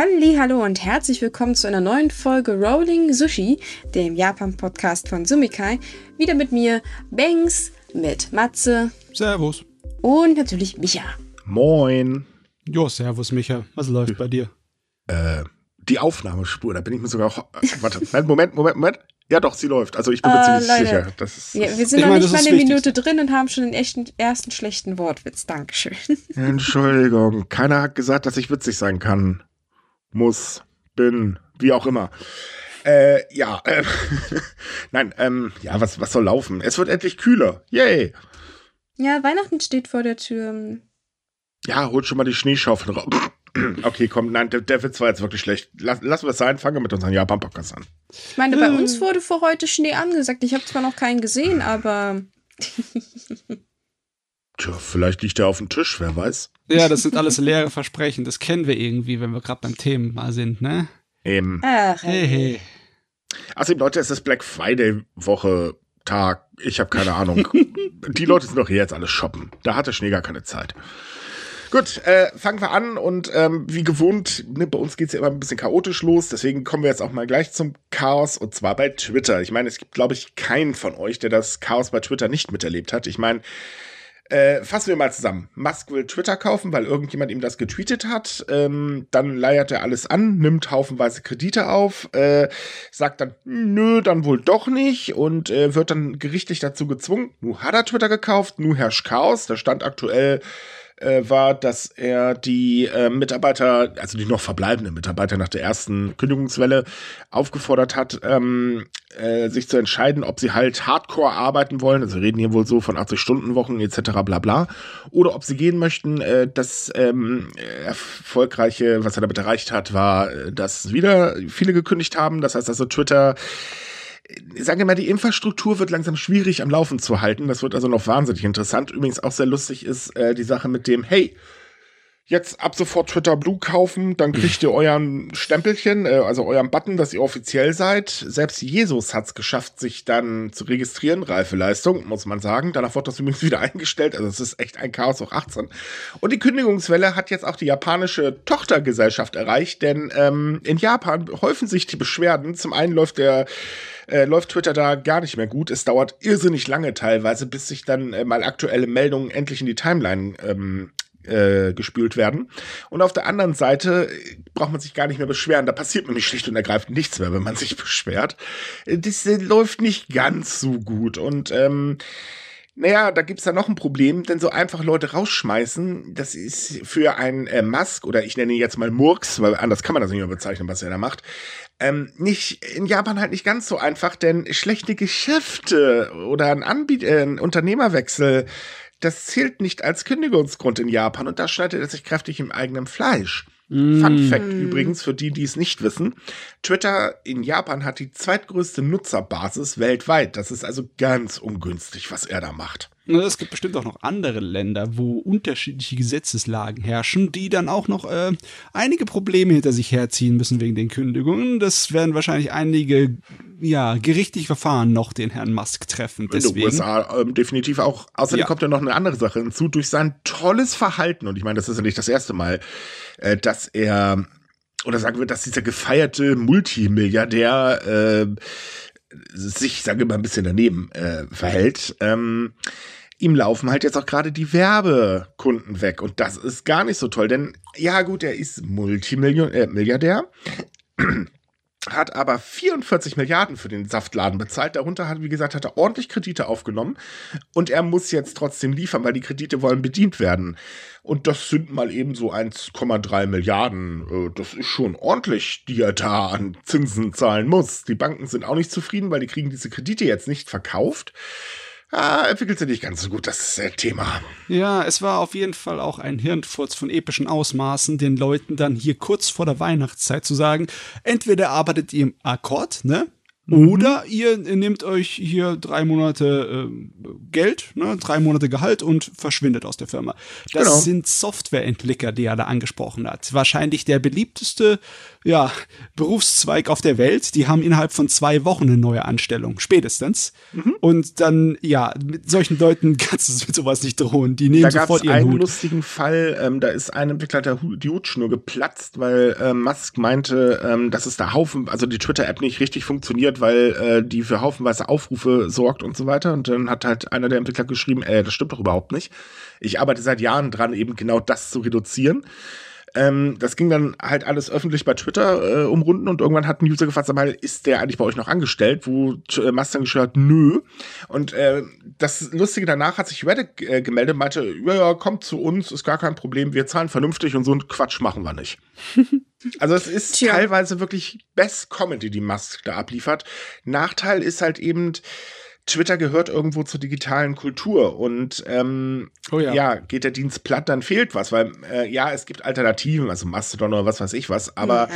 Halli, hallo und herzlich willkommen zu einer neuen Folge Rolling Sushi, dem Japan-Podcast von Sumikai. Wieder mit mir, Banks, mit Matze. Servus. Und natürlich Micha. Moin. Jo, servus, Micha. Was läuft bei dir? Äh, die Aufnahmespur, da bin ich mir sogar. Auch, warte, Moment, Moment, Moment. Ja, doch, sie läuft. Also ich bin mir ziemlich Leute, sicher. Das ist, wir, wir sind noch meine, nicht mal eine Minute drin und haben schon den echten, ersten schlechten Wortwitz. Dankeschön. Entschuldigung. Keiner hat gesagt, dass ich witzig sein kann. Muss, bin, wie auch immer. Äh, ja, äh, nein, ähm, ja, was, was soll laufen? Es wird endlich kühler. Yay! Ja, Weihnachten steht vor der Tür. Ja, holt schon mal die Schneeschaufel raus. Okay, komm, nein, der, der Witz war jetzt wirklich schlecht. Lass, lassen wir es sein, fangen wir mit unseren Japan-Podcast an. Ich meine, bei uns hm. wurde vor heute Schnee angesagt. Ich habe zwar noch keinen gesehen, aber. Tja, vielleicht liegt er auf dem Tisch, wer weiß. Ja, das sind alles leere Versprechen. Das kennen wir irgendwie, wenn wir gerade beim Thema sind, ne? Eben. Ach, hey. hey. Außerdem, Leute, es ist Black Friday Woche, Tag. Ich habe keine Ahnung. Die Leute sind doch hier jetzt alles shoppen. Da hatte Schnee gar keine Zeit. Gut, äh, fangen wir an und ähm, wie gewohnt, ne, bei uns geht's ja immer ein bisschen chaotisch los, deswegen kommen wir jetzt auch mal gleich zum Chaos und zwar bei Twitter. Ich meine, es gibt, glaube ich, keinen von euch, der das Chaos bei Twitter nicht miterlebt hat. Ich meine, äh, fassen wir mal zusammen. Musk will Twitter kaufen, weil irgendjemand ihm das getweetet hat. Ähm, dann leiert er alles an, nimmt haufenweise Kredite auf, äh, sagt dann, nö, dann wohl doch nicht und äh, wird dann gerichtlich dazu gezwungen. Nu hat er Twitter gekauft, nu herrscht Chaos. Da stand aktuell äh, war, dass er die äh, Mitarbeiter, also die noch verbleibenden Mitarbeiter nach der ersten Kündigungswelle aufgefordert hat, ähm, äh, sich zu entscheiden, ob sie halt Hardcore arbeiten wollen, also wir reden hier wohl so von 80-Stunden-Wochen etc. bla bla, oder ob sie gehen möchten. Äh, das ähm, erfolgreiche, was er damit erreicht hat, war, äh, dass wieder viele gekündigt haben. Das heißt also Twitter sagen wir mal, die Infrastruktur wird langsam schwierig am Laufen zu halten. Das wird also noch wahnsinnig interessant. Übrigens auch sehr lustig ist äh, die Sache mit dem, hey, jetzt ab sofort Twitter Blue kaufen, dann kriegt ihr euren Stempelchen, äh, also euren Button, dass ihr offiziell seid. Selbst Jesus hat's geschafft, sich dann zu registrieren. Reife Leistung, muss man sagen. Danach wird das übrigens wieder eingestellt. Also es ist echt ein Chaos auch 18. Und die Kündigungswelle hat jetzt auch die japanische Tochtergesellschaft erreicht, denn ähm, in Japan häufen sich die Beschwerden. Zum einen läuft der äh, läuft Twitter da gar nicht mehr gut. Es dauert irrsinnig lange teilweise, bis sich dann äh, mal aktuelle Meldungen endlich in die Timeline ähm, äh, gespült werden. Und auf der anderen Seite äh, braucht man sich gar nicht mehr beschweren. Da passiert nämlich schlicht und ergreifend nichts mehr, wenn man sich beschwert. Äh, das äh, läuft nicht ganz so gut. Und ähm, naja, da gibt's da noch ein Problem, denn so einfach Leute rausschmeißen, das ist für einen äh, Musk oder ich nenne ihn jetzt mal Murks, weil anders kann man das nicht mehr bezeichnen, was er da macht, ähm, nicht in Japan halt nicht ganz so einfach, denn schlechte Geschäfte oder ein, Anbiet äh, ein Unternehmerwechsel, das zählt nicht als Kündigungsgrund in Japan und da schneidet er sich kräftig im eigenen Fleisch. Mm. Fun Fact übrigens für die, die es nicht wissen. Twitter in Japan hat die zweitgrößte Nutzerbasis weltweit. Das ist also ganz ungünstig, was er da macht. Es gibt bestimmt auch noch andere Länder, wo unterschiedliche Gesetzeslagen herrschen, die dann auch noch äh, einige Probleme hinter sich herziehen müssen wegen den Kündigungen. Das werden wahrscheinlich einige ja, gerichtliche Verfahren noch den Herrn Musk treffen. Deswegen. In den USA äh, definitiv auch. Außerdem ja. kommt ja noch eine andere Sache hinzu. Durch sein tolles Verhalten, und ich meine, das ist ja nicht das erste Mal, äh, dass er, oder sagen wir, dass dieser gefeierte Multimilliardär äh, sich, sagen wir mal, ein bisschen daneben äh, verhält. Ähm, ihm laufen halt jetzt auch gerade die Werbekunden weg. Und das ist gar nicht so toll, denn ja gut, er ist Multimilliardär. Äh, hat aber 44 Milliarden für den Saftladen bezahlt. Darunter hat, wie gesagt, hat er ordentlich Kredite aufgenommen und er muss jetzt trotzdem liefern, weil die Kredite wollen bedient werden. Und das sind mal eben so 1,3 Milliarden. Äh, das ist schon ordentlich, die er da an Zinsen zahlen muss. Die Banken sind auch nicht zufrieden, weil die kriegen diese Kredite jetzt nicht verkauft ah, entwickelt sich nicht ganz so gut, das äh, Thema. Ja, es war auf jeden Fall auch ein Hirnfurz von epischen Ausmaßen, den Leuten dann hier kurz vor der Weihnachtszeit zu sagen, entweder arbeitet ihr im Akkord, ne? Mhm. Oder ihr nehmt euch hier drei Monate äh, Geld, ne, drei Monate Gehalt und verschwindet aus der Firma. Das genau. sind Softwareentwickler, die er da angesprochen hat. Wahrscheinlich der beliebteste ja, Berufszweig auf der Welt. Die haben innerhalb von zwei Wochen eine neue Anstellung, spätestens. Mhm. Und dann, ja, mit solchen Leuten kannst du mit sowas nicht drohen. Die nehmen da sofort ihren einen Hut. lustigen Fall, ähm, da ist ein Entwickler der die Hutschnur geplatzt, weil äh, Musk meinte, ähm, dass es da Haufen, also die Twitter-App nicht richtig funktioniert, weil äh, die für haufenweise Aufrufe sorgt und so weiter. Und dann hat halt einer der Entwickler geschrieben, äh, das stimmt doch überhaupt nicht. Ich arbeite seit Jahren dran, eben genau das zu reduzieren. Ähm, das ging dann halt alles öffentlich bei Twitter äh, umrunden und irgendwann hat ein User gefragt, sag mal, ist der eigentlich bei euch noch angestellt? Wo äh, Mustang geschrieben hat, nö. Und äh, das Lustige danach hat sich Reddit äh, gemeldet, meinte, ja, ja, kommt zu uns, ist gar kein Problem, wir zahlen vernünftig und so einen Quatsch machen wir nicht. Also es ist Tja. teilweise wirklich Best Comedy, die Musk da abliefert. Nachteil ist halt eben, Twitter gehört irgendwo zur digitalen Kultur und ähm, oh ja. ja. geht der Dienst platt, dann fehlt was, weil äh, ja, es gibt Alternativen, also Mastodon oder was weiß ich was, aber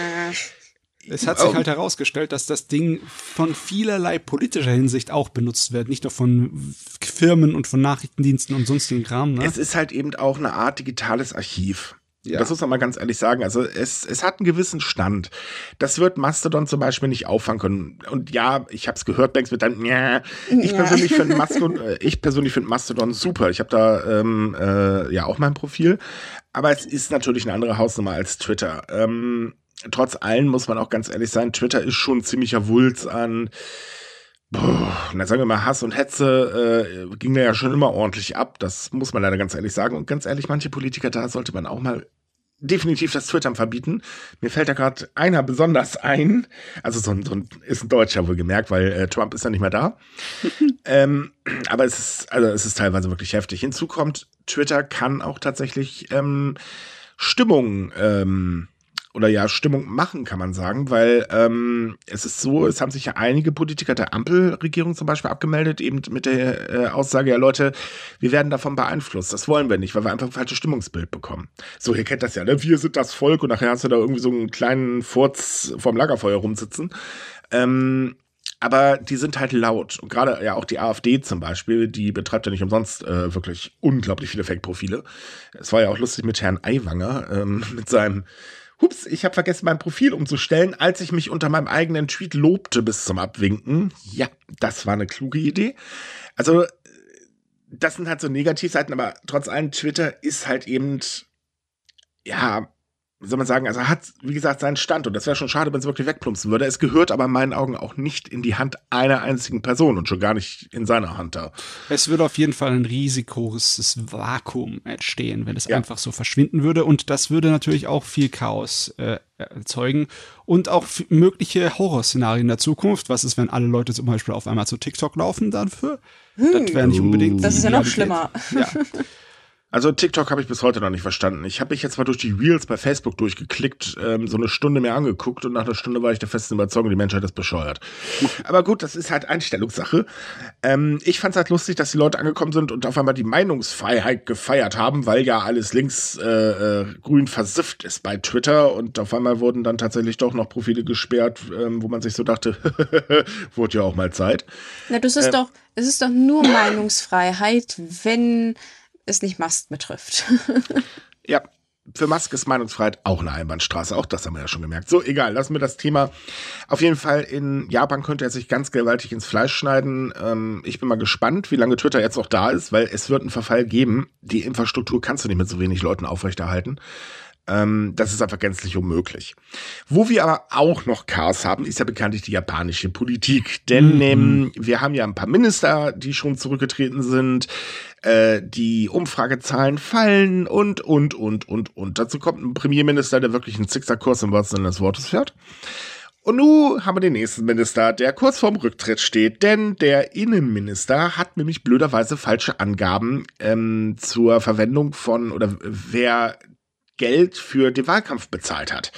es hat sich halt herausgestellt, dass das Ding von vielerlei politischer Hinsicht auch benutzt wird, nicht nur von Firmen und von Nachrichtendiensten und sonstigen Kram. Ne? Es ist halt eben auch eine Art digitales Archiv. Ja. Das muss man mal ganz ehrlich sagen. Also es, es hat einen gewissen Stand. Das wird Mastodon zum Beispiel nicht auffangen können. Und ja, ich habe es gehört, Banks wird dann, ja. Ich ja. persönlich finde Mastodon, äh, ich persönlich finde Mastodon super. Ich habe da ähm, äh, ja auch mein Profil. Aber es ist natürlich eine andere Hausnummer als Twitter. Ähm, trotz allem muss man auch ganz ehrlich sein, Twitter ist schon ein ziemlicher Wulz an Boah, na sagen wir mal, Hass und Hetze äh, ging da ja schon immer ordentlich ab. Das muss man leider ganz ehrlich sagen. Und ganz ehrlich, manche Politiker, da sollte man auch mal definitiv das Twittern verbieten. Mir fällt da gerade einer besonders ein. Also so ein, so ein ist ein Deutscher wohlgemerkt, weil äh, Trump ist ja nicht mehr da. ähm, aber es ist, also es ist teilweise wirklich heftig. Hinzu kommt, Twitter kann auch tatsächlich ähm, Stimmung ähm, oder ja Stimmung machen, kann man sagen, weil ähm, es ist so, es haben sich ja einige Politiker der Ampelregierung zum Beispiel abgemeldet, eben mit der äh, Aussage, ja Leute, wir werden davon beeinflusst, das wollen wir nicht, weil wir einfach ein falsches Stimmungsbild bekommen. So, ihr kennt das ja, ne? Wir sind das Volk und nachher hast du da irgendwie so einen kleinen Furz vorm Lagerfeuer rumsitzen. Ähm, aber die sind halt laut. Und gerade ja auch die AfD zum Beispiel, die betreibt ja nicht umsonst äh, wirklich unglaublich viele Fake-Profile. Es war ja auch lustig mit Herrn Aiwanger, ähm, mit seinem Hups, ich habe vergessen, mein Profil umzustellen, als ich mich unter meinem eigenen Tweet lobte bis zum Abwinken. Ja, das war eine kluge Idee. Also, das sind halt so Negativseiten, aber trotz allem, Twitter ist halt eben, ja, wie soll man sagen, also er hat, wie gesagt, seinen Stand und das wäre schon schade, wenn es wirklich wegplumpsen würde. Es gehört aber in meinen Augen auch nicht in die Hand einer einzigen Person und schon gar nicht in seiner Hand da. Es würde auf jeden Fall ein risikoses Vakuum entstehen, wenn es ja. einfach so verschwinden würde und das würde natürlich auch viel Chaos äh, erzeugen und auch mögliche Horrorszenarien der Zukunft. Was ist, wenn alle Leute zum Beispiel auf einmal zu TikTok laufen dafür? Hm. Das wäre nicht unbedingt. Das ist ja noch schlimmer. Ja. Also TikTok habe ich bis heute noch nicht verstanden. Ich habe mich jetzt mal durch die Reels bei Facebook durchgeklickt, ähm, so eine Stunde mir angeguckt und nach einer Stunde war ich der festen Überzeugung, die Menschheit ist bescheuert. Aber gut, das ist halt Einstellungssache. Ähm, ich fand es halt lustig, dass die Leute angekommen sind und auf einmal die Meinungsfreiheit gefeiert haben, weil ja alles links äh, äh, grün versifft ist bei Twitter und auf einmal wurden dann tatsächlich doch noch Profile gesperrt, ähm, wo man sich so dachte, wurde ja auch mal Zeit. Na, das ist ähm, doch, es ist doch nur Meinungsfreiheit, wenn es nicht Musk betrifft. ja, für Musk ist Meinungsfreiheit auch eine Einbahnstraße. Auch das haben wir ja schon gemerkt. So, egal, lassen wir das Thema. Auf jeden Fall in Japan könnte er sich ganz gewaltig ins Fleisch schneiden. Ähm, ich bin mal gespannt, wie lange Twitter jetzt noch da ist, weil es wird einen Verfall geben. Die Infrastruktur kannst du nicht mit so wenig Leuten aufrechterhalten. Ähm, das ist einfach gänzlich unmöglich. Wo wir aber auch noch Chaos haben, ist ja bekanntlich die japanische Politik. Denn mhm. ähm, wir haben ja ein paar Minister, die schon zurückgetreten sind. Äh, die Umfragezahlen fallen und, und, und, und, und. Dazu kommt ein Premierminister, der wirklich einen Zickzackkurs im wahrsten Sinne des Wortes fährt. Und nun haben wir den nächsten Minister, der kurz vorm Rücktritt steht, denn der Innenminister hat nämlich blöderweise falsche Angaben ähm, zur Verwendung von oder wer Geld für den Wahlkampf bezahlt hat,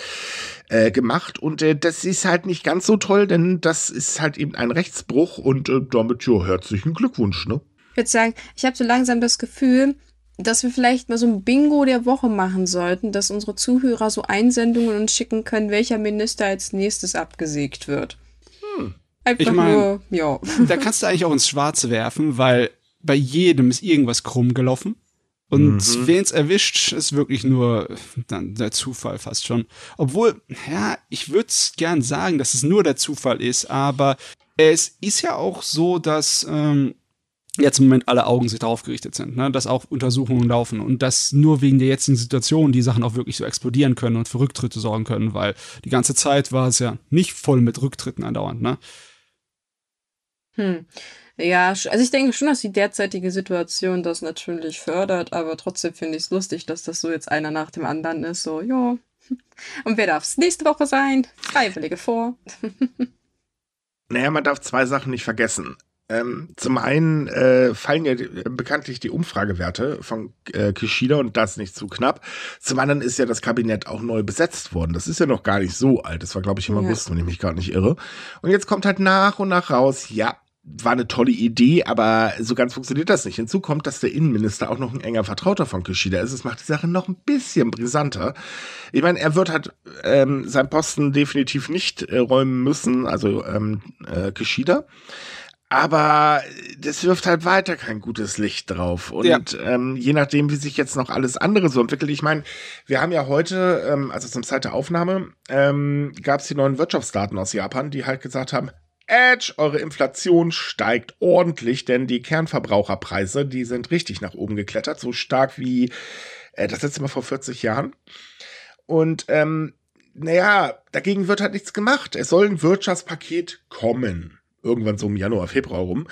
äh, gemacht. Und äh, das ist halt nicht ganz so toll, denn das ist halt eben ein Rechtsbruch und äh, damit, ja, herzlichen Glückwunsch, ne? Ich würde sagen, ich habe so langsam das Gefühl, dass wir vielleicht mal so ein Bingo der Woche machen sollten, dass unsere Zuhörer so Einsendungen uns schicken können, welcher Minister als nächstes abgesägt wird. Hm. Einfach ich mein, nur, ja. Da kannst du eigentlich auch ins Schwarze werfen, weil bei jedem ist irgendwas krumm gelaufen. Und mhm. wen es erwischt, ist wirklich nur dann der Zufall fast schon. Obwohl, ja, ich würde gern sagen, dass es nur der Zufall ist, aber es ist ja auch so, dass ähm, jetzt im Moment alle Augen sich darauf gerichtet sind, ne? dass auch Untersuchungen laufen und dass nur wegen der jetzigen Situation die Sachen auch wirklich so explodieren können und für Rücktritte sorgen können, weil die ganze Zeit war es ja nicht voll mit Rücktritten andauernd, ne? Hm. Ja, also ich denke schon, dass die derzeitige Situation das natürlich fördert, aber trotzdem finde ich es lustig, dass das so jetzt einer nach dem anderen ist. So, ja. Und wer darf es nächste Woche sein? Freiwillige vor. naja, man darf zwei Sachen nicht vergessen. Ähm, zum einen äh, fallen ja bekanntlich die Umfragewerte von äh, Kishida und das nicht zu knapp. Zum anderen ist ja das Kabinett auch neu besetzt worden. Das ist ja noch gar nicht so alt. Das war, glaube ich, im August, ja. wenn ich mich gerade nicht irre. Und jetzt kommt halt nach und nach raus, ja, war eine tolle Idee, aber so ganz funktioniert das nicht. Hinzu kommt, dass der Innenminister auch noch ein enger Vertrauter von Kishida ist. Das macht die Sache noch ein bisschen brisanter. Ich meine, er wird halt ähm, seinen Posten definitiv nicht äh, räumen müssen, also ähm, äh, Kishida. Aber das wirft halt weiter kein gutes Licht drauf. Und ja. ähm, je nachdem, wie sich jetzt noch alles andere so entwickelt, ich meine, wir haben ja heute, ähm, also zum Zeit der Aufnahme, ähm, gab es die neuen Wirtschaftsdaten aus Japan, die halt gesagt haben, Edge, eure Inflation steigt ordentlich, denn die Kernverbraucherpreise, die sind richtig nach oben geklettert, so stark wie äh, das letzte Mal vor 40 Jahren. Und ähm, naja, dagegen wird halt nichts gemacht. Es soll ein Wirtschaftspaket kommen. Irgendwann so im Januar, Februar rum.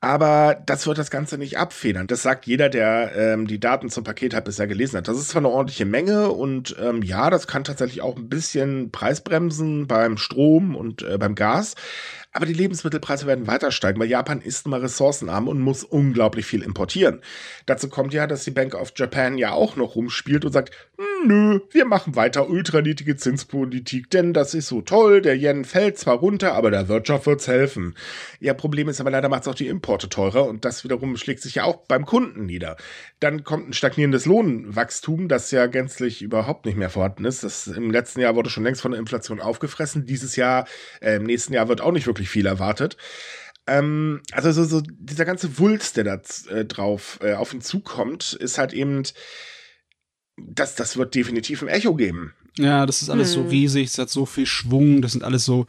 Aber das wird das Ganze nicht abfedern. Das sagt jeder, der ähm, die Daten zum Paket hat bisher gelesen hat. Das ist zwar eine ordentliche Menge und ähm, ja, das kann tatsächlich auch ein bisschen Preisbremsen beim Strom und äh, beim Gas. Aber die Lebensmittelpreise werden weiter steigen, weil Japan ist mal ressourcenarm und muss unglaublich viel importieren. Dazu kommt ja, dass die Bank of Japan ja auch noch rumspielt und sagt, nö, wir machen weiter ultraniedrige Zinspolitik, denn das ist so toll, der Yen fällt zwar runter, aber der Wirtschaft wird's helfen. Ihr Problem ist aber leider macht's auch die Importe teurer und das wiederum schlägt sich ja auch beim Kunden nieder. Dann kommt ein stagnierendes Lohnwachstum, das ja gänzlich überhaupt nicht mehr vorhanden ist. Das im letzten Jahr wurde schon längst von der Inflation aufgefressen. Dieses Jahr, äh, im nächsten Jahr wird auch nicht wirklich unglaublich viel erwartet. Ähm, also so, so dieser ganze Wulst, der da äh, drauf äh, auf ihn zukommt, ist halt eben, das, das wird definitiv ein Echo geben. Ja, das ist alles hm. so riesig, es hat so viel Schwung, das sind alles so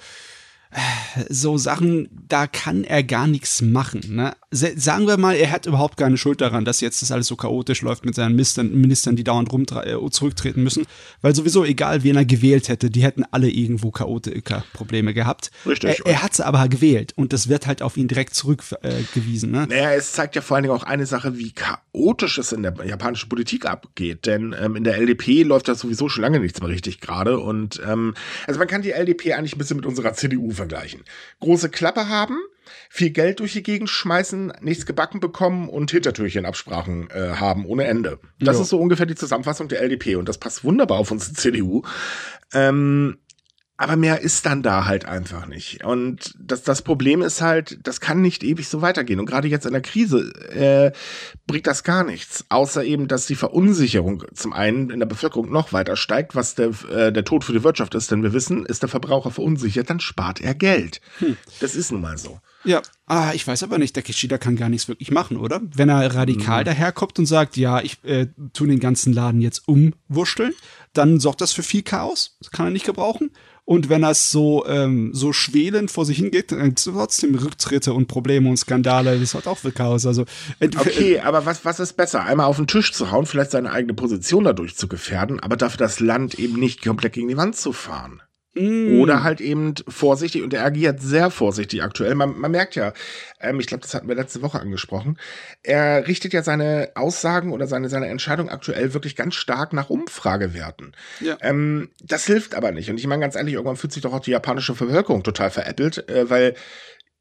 so Sachen, da kann er gar nichts machen. Ne? Sagen wir mal, er hat überhaupt keine Schuld daran, dass jetzt das alles so chaotisch läuft mit seinen Ministern, Ministern die dauernd rum äh, zurücktreten müssen, weil sowieso egal, wen er gewählt hätte, die hätten alle irgendwo Chaotiker-Probleme gehabt. Richtig. Er, er hat sie aber gewählt und das wird halt auf ihn direkt zurückgewiesen. Äh, ne? Naja, es zeigt ja vor allen Dingen auch eine Sache, wie chaotisch es in der japanischen Politik abgeht, denn ähm, in der LDP läuft das sowieso schon lange nichts mehr richtig gerade und ähm, also man kann die LDP eigentlich ein bisschen mit unserer CDU vergleichen vergleichen. Große Klappe haben, viel Geld durch die Gegend schmeißen, nichts gebacken bekommen und Hintertürchenabsprachen äh, haben ohne Ende. Das jo. ist so ungefähr die Zusammenfassung der LDP und das passt wunderbar auf unsere CDU. Ähm, aber mehr ist dann da halt einfach nicht. Und das, das Problem ist halt, das kann nicht ewig so weitergehen. Und gerade jetzt in der Krise äh, bringt das gar nichts. Außer eben, dass die Verunsicherung zum einen in der Bevölkerung noch weiter steigt, was der, äh, der Tod für die Wirtschaft ist. Denn wir wissen, ist der Verbraucher verunsichert, dann spart er Geld. Hm. Das ist nun mal so. Ja, ah, ich weiß aber nicht, der Kishida kann gar nichts wirklich machen, oder? Wenn er radikal mhm. daherkommt und sagt, ja, ich äh, tu den ganzen Laden jetzt umwurschteln, dann sorgt das für viel Chaos. Das kann er nicht gebrauchen. Und wenn das so, ähm, so schwelend vor sich hingeht, dann gibt es trotzdem Rücktritte und Probleme und Skandale. Das hat auch für Chaos. Also, okay, aber was, was ist besser? Einmal auf den Tisch zu hauen, vielleicht seine eigene Position dadurch zu gefährden, aber dafür das Land eben nicht komplett gegen die Wand zu fahren. Mm. Oder halt eben vorsichtig, und er agiert sehr vorsichtig aktuell. Man, man merkt ja, ähm, ich glaube, das hatten wir letzte Woche angesprochen, er richtet ja seine Aussagen oder seine, seine Entscheidung aktuell wirklich ganz stark nach Umfragewerten. Ja. Ähm, das hilft aber nicht. Und ich meine ganz ehrlich, irgendwann fühlt sich doch auch die japanische Bevölkerung total veräppelt, äh, weil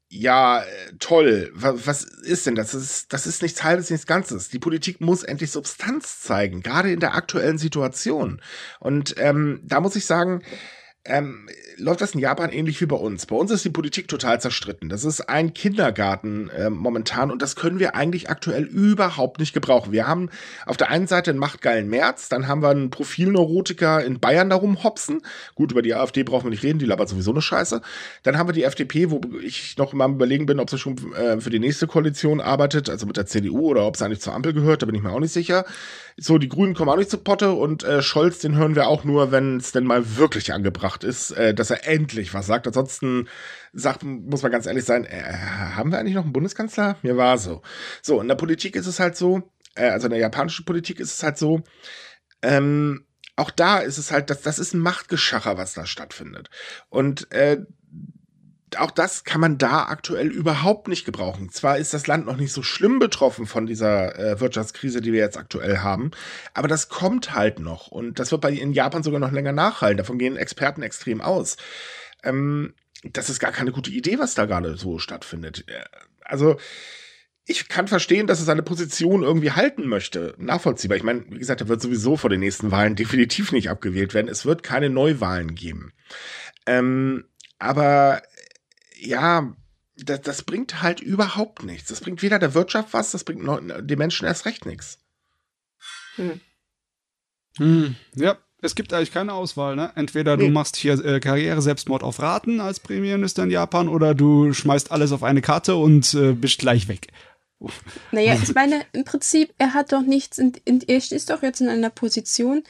ja, toll. Was ist denn das? Das ist, das ist nichts Halbes, nichts Ganzes. Die Politik muss endlich Substanz zeigen, gerade in der aktuellen Situation. Und ähm, da muss ich sagen, ähm, läuft das in Japan ähnlich wie bei uns. Bei uns ist die Politik total zerstritten. Das ist ein Kindergarten äh, momentan und das können wir eigentlich aktuell überhaupt nicht gebrauchen. Wir haben auf der einen Seite einen machtgeilen März, dann haben wir einen Profilneurotiker in Bayern darum hopsen. Gut, über die AfD brauchen wir nicht reden, die labert sowieso eine Scheiße. Dann haben wir die FDP, wo ich noch mal überlegen bin, ob sie schon äh, für die nächste Koalition arbeitet, also mit der CDU oder ob sie eigentlich zur Ampel gehört, da bin ich mir auch nicht sicher. So, die Grünen kommen auch nicht zu Potte und äh, Scholz, den hören wir auch nur, wenn es denn mal wirklich angebracht ist, äh, dass er endlich was sagt. Ansonsten sagt, muss man ganz ehrlich sein, äh, haben wir eigentlich noch einen Bundeskanzler? Mir war so. So, in der Politik ist es halt so, äh, also in der japanischen Politik ist es halt so, ähm, auch da ist es halt, das, das ist ein Machtgeschacher, was da stattfindet. Und äh, auch das kann man da aktuell überhaupt nicht gebrauchen. Zwar ist das Land noch nicht so schlimm betroffen von dieser äh, Wirtschaftskrise, die wir jetzt aktuell haben, aber das kommt halt noch und das wird bei in Japan sogar noch länger nachhalten. Davon gehen Experten extrem aus. Ähm, das ist gar keine gute Idee, was da gerade so stattfindet. Äh, also ich kann verstehen, dass er seine Position irgendwie halten möchte. Nachvollziehbar. Ich meine, wie gesagt, er wird sowieso vor den nächsten Wahlen definitiv nicht abgewählt werden. Es wird keine Neuwahlen geben. Ähm, aber ja, das, das bringt halt überhaupt nichts. Das bringt weder der Wirtschaft was, das bringt den Menschen erst recht nichts. Hm. Hm, ja, es gibt eigentlich keine Auswahl, ne? Entweder du machst hier äh, Karriere-Selbstmord auf Raten als Premierminister in Japan oder du schmeißt alles auf eine Karte und äh, bist gleich weg. Naja, ich meine, im Prinzip, er hat doch nichts, in, in, er ist doch jetzt in einer Position,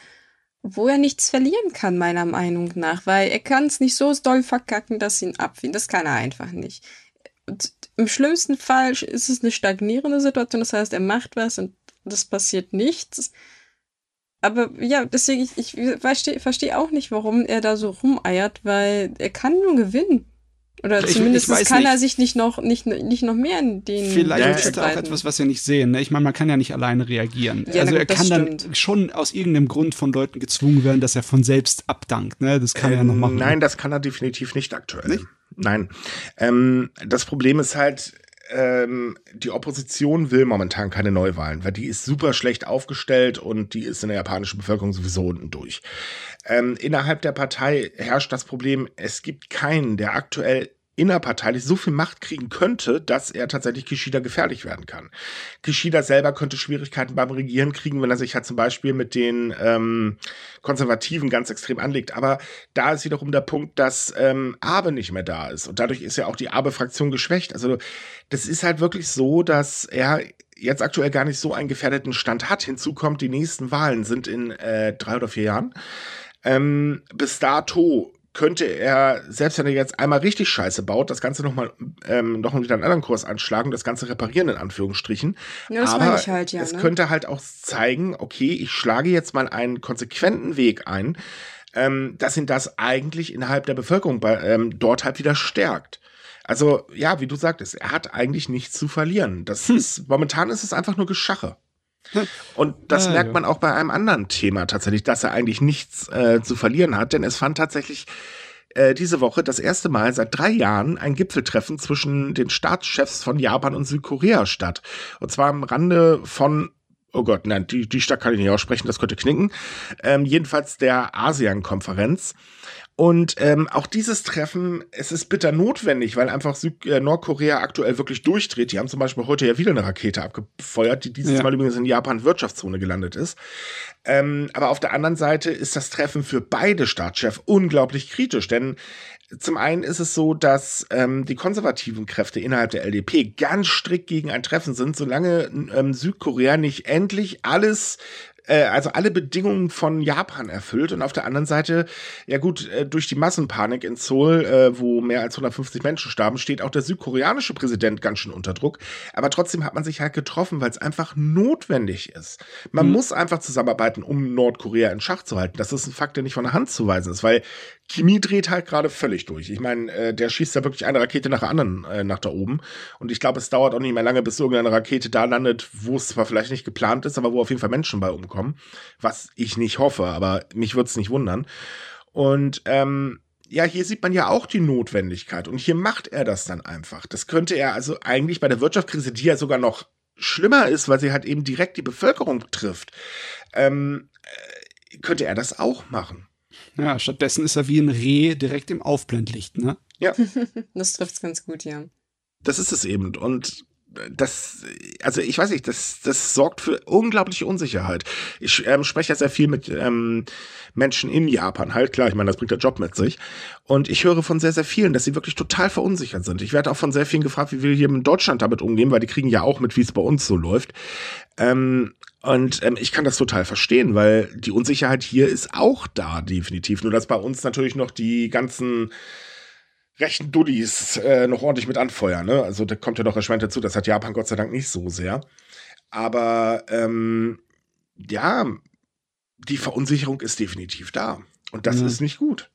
wo er nichts verlieren kann, meiner Meinung nach, weil er kann es nicht so doll verkacken, dass ihn abwiegen. Das kann er einfach nicht. Und Im schlimmsten Fall ist es eine stagnierende Situation, das heißt, er macht was und das passiert nichts. Aber ja, deswegen, ich, ich verstehe versteh auch nicht, warum er da so rumeiert, weil er kann nur gewinnen. Oder ich, zumindest ich kann nicht. er sich nicht noch, nicht, nicht noch mehr in den. Vielleicht ja, ist da auch etwas, was wir nicht sehen. Ne? Ich meine, man kann ja nicht alleine reagieren. Ja, also gut, er kann dann schon aus irgendeinem Grund von Leuten gezwungen werden, dass er von selbst abdankt. Ne? Das kann ähm, er ja noch machen. Nein, das kann er definitiv nicht aktuell. Nicht? Nein. Ähm, das Problem ist halt, ähm, die Opposition will momentan keine Neuwahlen, weil die ist super schlecht aufgestellt und die ist in der japanischen Bevölkerung sowieso unten durch. Ähm, innerhalb der Partei herrscht das Problem, es gibt keinen, der aktuell innerparteilich so viel Macht kriegen könnte, dass er tatsächlich Kishida gefährlich werden kann. Kishida selber könnte Schwierigkeiten beim Regieren kriegen, wenn er sich halt zum Beispiel mit den ähm, Konservativen ganz extrem anlegt. Aber da ist wiederum der Punkt, dass ähm, Abe nicht mehr da ist. Und dadurch ist ja auch die Abe-Fraktion geschwächt. Also das ist halt wirklich so, dass er jetzt aktuell gar nicht so einen gefährdeten Stand hat. Hinzu kommt, die nächsten Wahlen sind in äh, drei oder vier Jahren. Ähm, bis dato könnte er, selbst wenn er jetzt einmal richtig Scheiße baut, das Ganze nochmal ähm, noch wieder einen anderen Kurs anschlagen, das Ganze reparieren in Anführungsstrichen. Ja, das Aber ich halt, ja, es ne? könnte halt auch zeigen, okay, ich schlage jetzt mal einen konsequenten Weg ein, ähm, dass ihn das eigentlich innerhalb der Bevölkerung bei, ähm, dort halt wieder stärkt. Also, ja, wie du sagtest, er hat eigentlich nichts zu verlieren. Das hm. ist, momentan ist es einfach nur Geschache. Und das ah, merkt man auch bei einem anderen Thema tatsächlich, dass er eigentlich nichts äh, zu verlieren hat, denn es fand tatsächlich äh, diese Woche das erste Mal seit drei Jahren ein Gipfeltreffen zwischen den Staatschefs von Japan und Südkorea statt. Und zwar am Rande von Oh Gott, nein, die, die Stadt kann ich nicht aussprechen, das könnte knicken. Ähm, jedenfalls der ASEAN-Konferenz. Und ähm, auch dieses Treffen, es ist bitter notwendig, weil einfach Süd äh, Nordkorea aktuell wirklich durchdreht. Die haben zum Beispiel heute ja wieder eine Rakete abgefeuert, die dieses ja. Mal übrigens in Japan Wirtschaftszone gelandet ist. Ähm, aber auf der anderen Seite ist das Treffen für beide Staatschefs unglaublich kritisch, denn zum einen ist es so, dass ähm, die konservativen Kräfte innerhalb der LDP ganz strikt gegen ein Treffen sind, solange ähm, Südkorea nicht endlich alles äh, also alle Bedingungen von Japan erfüllt und auf der anderen Seite, ja gut, äh, durch die Massenpanik in Seoul, äh, wo mehr als 150 Menschen starben, steht auch der südkoreanische Präsident ganz schön unter Druck. Aber trotzdem hat man sich halt getroffen, weil es einfach notwendig ist. Man mhm. muss einfach zusammenarbeiten, um Nordkorea in Schach zu halten. Das ist ein Fakt, der nicht von der Hand zu weisen ist, weil Chemie dreht halt gerade völlig durch. Ich meine, äh, der schießt ja wirklich eine Rakete nach der anderen äh, nach da oben. Und ich glaube, es dauert auch nicht mehr lange, bis irgendeine Rakete da landet, wo es zwar vielleicht nicht geplant ist, aber wo auf jeden Fall Menschen bei umkommen. Was ich nicht hoffe, aber mich würde es nicht wundern. Und ähm, ja, hier sieht man ja auch die Notwendigkeit. Und hier macht er das dann einfach. Das könnte er also eigentlich bei der Wirtschaftskrise, die ja sogar noch schlimmer ist, weil sie halt eben direkt die Bevölkerung trifft, ähm, äh, könnte er das auch machen. Ja, stattdessen ist er wie ein Reh direkt im Aufblendlicht, ne? Ja. das trifft's ganz gut, ja. Das ist es eben. Und das, also ich weiß nicht, das, das sorgt für unglaubliche Unsicherheit. Ich ähm, spreche ja sehr viel mit ähm, Menschen in Japan, halt klar, ich meine, das bringt der Job mit sich. Und ich höre von sehr, sehr vielen, dass sie wirklich total verunsichert sind. Ich werde auch von sehr vielen gefragt, wie wir hier in Deutschland damit umgehen, weil die kriegen ja auch mit, wie es bei uns so läuft. Ähm, und ähm, ich kann das total verstehen, weil die Unsicherheit hier ist auch da, definitiv. Nur dass bei uns natürlich noch die ganzen rechten Duddies äh, noch ordentlich mit anfeuern. Ne? Also da kommt ja noch erschwert dazu. Das hat Japan Gott sei Dank nicht so sehr. Aber ähm, ja, die Verunsicherung ist definitiv da. Und das ja. ist nicht gut.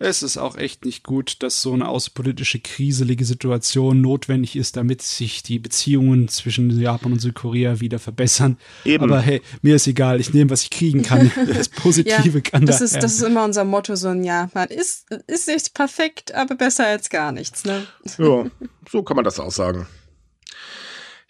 Es ist auch echt nicht gut, dass so eine außenpolitische kriselige Situation notwendig ist, damit sich die Beziehungen zwischen Japan und Südkorea wieder verbessern. Eben. Aber hey, mir ist egal, ich nehme, was ich kriegen kann. Das Positive ja, kann das da ist, Das ist immer unser Motto, so ein Japan. Ist, ist nicht perfekt, aber besser als gar nichts, ne? Ja, so kann man das auch sagen.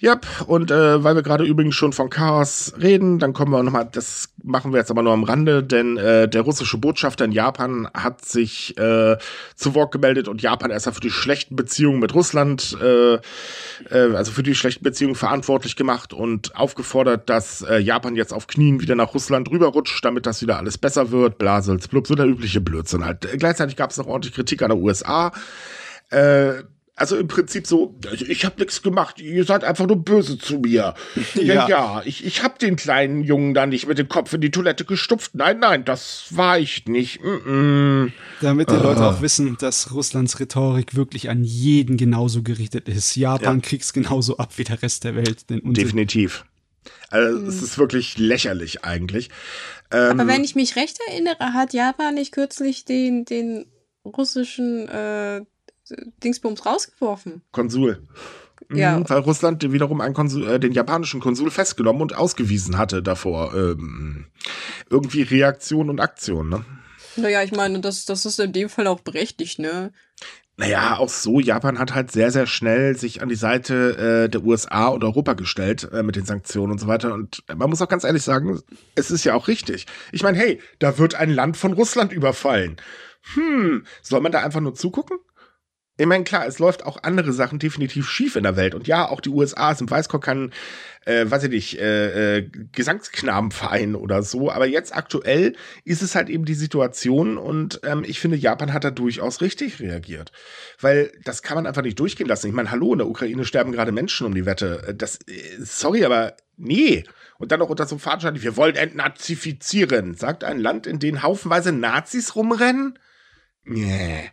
Ja, und äh, weil wir gerade übrigens schon von Chaos reden, dann kommen wir nochmal, das machen wir jetzt aber nur am Rande, denn äh, der russische Botschafter in Japan hat sich äh, zu Wort gemeldet und Japan erstmal für die schlechten Beziehungen mit Russland, äh, äh, also für die schlechten Beziehungen verantwortlich gemacht und aufgefordert, dass äh, Japan jetzt auf Knien wieder nach Russland rüberrutscht, damit das wieder alles besser wird, Blasels, blub, so der übliche Blödsinn halt. Gleichzeitig gab es noch ordentlich Kritik an der USA. Äh, also im Prinzip so, ich habe nichts gemacht, ihr seid einfach nur böse zu mir. Ja, ja, ja ich, ich habe den kleinen Jungen da nicht mit dem Kopf in die Toilette gestupft. Nein, nein, das war ich nicht. Mm -mm. Damit die uh. Leute auch wissen, dass Russlands Rhetorik wirklich an jeden genauso gerichtet ist. Japan ja. kriegt's genauso ab wie der Rest der Welt. Definitiv. Also es ist wirklich lächerlich eigentlich. Ähm, Aber wenn ich mich recht erinnere, hat Japan nicht kürzlich den, den russischen äh, Dingsbums rausgeworfen. Konsul. Ja. Mhm, weil Russland wiederum Konsul, äh, den japanischen Konsul festgenommen und ausgewiesen hatte davor. Ähm, irgendwie Reaktion und Aktion, ne? Naja, ich meine, das, das ist in dem Fall auch berechtigt, ne? Naja, auch so, Japan hat halt sehr, sehr schnell sich an die Seite äh, der USA und Europa gestellt äh, mit den Sanktionen und so weiter. Und man muss auch ganz ehrlich sagen, es ist ja auch richtig. Ich meine, hey, da wird ein Land von Russland überfallen. Hm, soll man da einfach nur zugucken? Ich meine, klar, es läuft auch andere Sachen definitiv schief in der Welt. Und ja, auch die USA sind Weißkopf kann, äh, weiß ich nicht, äh, äh, Gesangsknabenverein oder so. Aber jetzt aktuell ist es halt eben die Situation und ähm, ich finde, Japan hat da durchaus richtig reagiert. Weil das kann man einfach nicht durchgehen lassen. Ich meine, hallo, in der Ukraine sterben gerade Menschen um die Wette. Äh, das, äh, sorry, aber nee. Und dann noch unter so einem Fadenschein, wir wollen entnazifizieren. Sagt ein Land, in dem haufenweise Nazis rumrennen? Nee.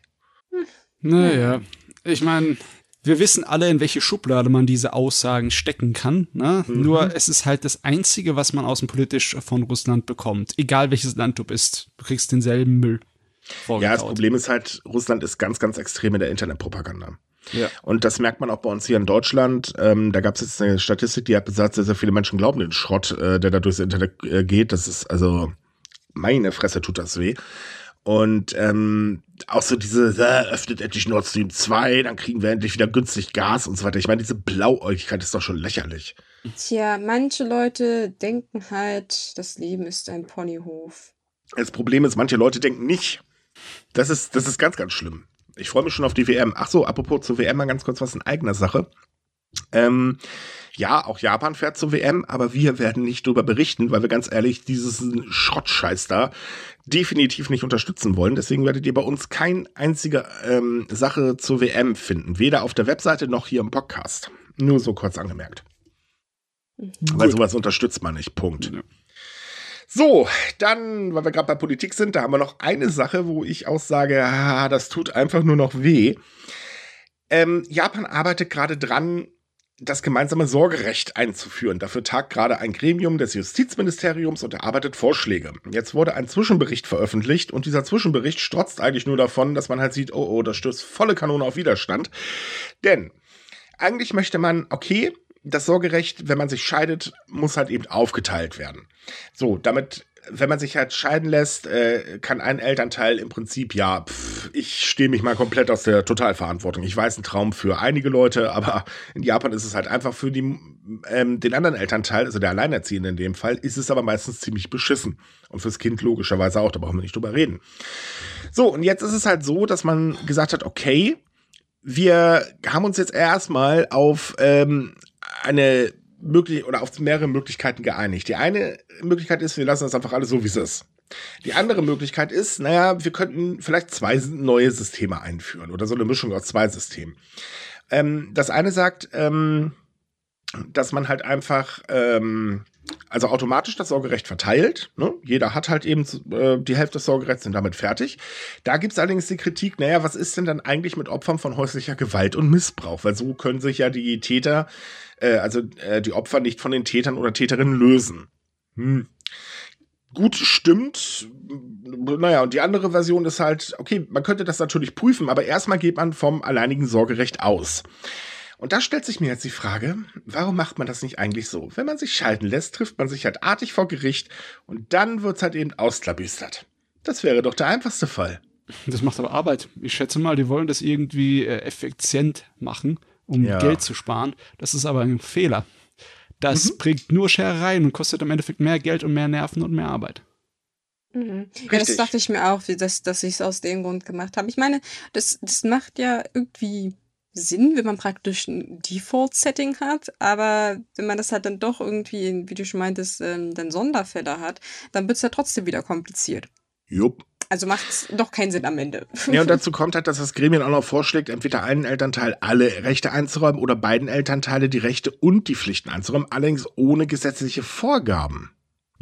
Hm. Naja, ich meine, wir wissen alle, in welche Schublade man diese Aussagen stecken kann. Ne? Mhm. Nur es ist halt das Einzige, was man außenpolitisch von Russland bekommt. Egal welches Land du bist, du kriegst denselben Müll. Ja, das Problem ist halt, Russland ist ganz, ganz extrem in der Internetpropaganda. Ja. Und das merkt man auch bei uns hier in Deutschland. Ähm, da gab es jetzt eine Statistik, die hat besagt, sehr, sehr viele Menschen glauben den Schrott, äh, der da durchs Internet äh, geht. Das ist also, meine Fresse tut das weh. Und ähm, auch so diese, äh, öffnet endlich Nord Stream 2, dann kriegen wir endlich wieder günstig Gas und so weiter. Ich meine, diese Blauäugigkeit ist doch schon lächerlich. Tja, manche Leute denken halt, das Leben ist ein Ponyhof. Das Problem ist, manche Leute denken nicht. Das ist, das ist ganz, ganz schlimm. Ich freue mich schon auf die WM. Ach so, apropos zur WM mal ganz kurz was in eigener Sache. Ähm, ja, auch Japan fährt zur WM, aber wir werden nicht darüber berichten, weil wir ganz ehrlich dieses Schrottscheiß da definitiv nicht unterstützen wollen. Deswegen werdet ihr bei uns kein einzige ähm, Sache zur WM finden. Weder auf der Webseite noch hier im Podcast. Nur so kurz angemerkt. Mhm. Weil sowas unterstützt man nicht. Punkt. Ja. So, dann, weil wir gerade bei Politik sind, da haben wir noch eine Sache, wo ich auch sage, ah, das tut einfach nur noch weh. Ähm, Japan arbeitet gerade dran, das gemeinsame Sorgerecht einzuführen. Dafür tagt gerade ein Gremium des Justizministeriums und erarbeitet Vorschläge. Jetzt wurde ein Zwischenbericht veröffentlicht und dieser Zwischenbericht strotzt eigentlich nur davon, dass man halt sieht, oh, oh, das stößt volle Kanone auf Widerstand. Denn eigentlich möchte man, okay, das Sorgerecht, wenn man sich scheidet, muss halt eben aufgeteilt werden. So, damit wenn man sich halt scheiden lässt, äh, kann ein Elternteil im Prinzip, ja, pff, ich stehe mich mal komplett aus der Totalverantwortung. Ich weiß, ein Traum für einige Leute, aber in Japan ist es halt einfach für die, ähm, den anderen Elternteil, also der Alleinerziehende in dem Fall, ist es aber meistens ziemlich beschissen. Und fürs Kind logischerweise auch, da brauchen wir nicht drüber reden. So, und jetzt ist es halt so, dass man gesagt hat, okay, wir haben uns jetzt erstmal auf ähm, eine möglich oder auf mehrere Möglichkeiten geeinigt. Die eine Möglichkeit ist, wir lassen das einfach alles so, wie es ist. Die andere Möglichkeit ist, naja, wir könnten vielleicht zwei neue Systeme einführen oder so eine Mischung aus zwei Systemen. Ähm, das eine sagt, ähm, dass man halt einfach ähm, also automatisch das Sorgerecht verteilt. Ne? Jeder hat halt eben äh, die Hälfte des Sorgerechts und damit fertig. Da gibt es allerdings die Kritik, naja, was ist denn dann eigentlich mit Opfern von häuslicher Gewalt und Missbrauch? Weil so können sich ja die Täter, äh, also äh, die Opfer nicht von den Tätern oder Täterinnen lösen. Hm. Gut, stimmt. Naja, und die andere Version ist halt, okay, man könnte das natürlich prüfen, aber erstmal geht man vom alleinigen Sorgerecht aus. Und da stellt sich mir jetzt die Frage, warum macht man das nicht eigentlich so? Wenn man sich schalten lässt, trifft man sich halt artig vor Gericht und dann wird's halt eben ausklabüstert. Das wäre doch der einfachste Fall. Das macht aber Arbeit. Ich schätze mal, die wollen das irgendwie äh, effizient machen, um ja. Geld zu sparen. Das ist aber ein Fehler. Das mhm. bringt nur Scherereien und kostet im Endeffekt mehr Geld und mehr Nerven und mehr Arbeit. Mhm. Ja, das dachte ich mir auch, dass, dass ich es aus dem Grund gemacht habe. Ich meine, das, das macht ja irgendwie Sinn, wenn man praktisch ein Default-Setting hat, aber wenn man das halt dann doch irgendwie, wie du schon meintest, ähm, dann Sonderfälle hat, dann wird es ja trotzdem wieder kompliziert. Jupp. Also macht es doch keinen Sinn am Ende. Ja, und dazu kommt halt, dass das Gremium auch noch vorschlägt, entweder einen Elternteil alle Rechte einzuräumen oder beiden Elternteile die Rechte und die Pflichten einzuräumen, allerdings ohne gesetzliche Vorgaben.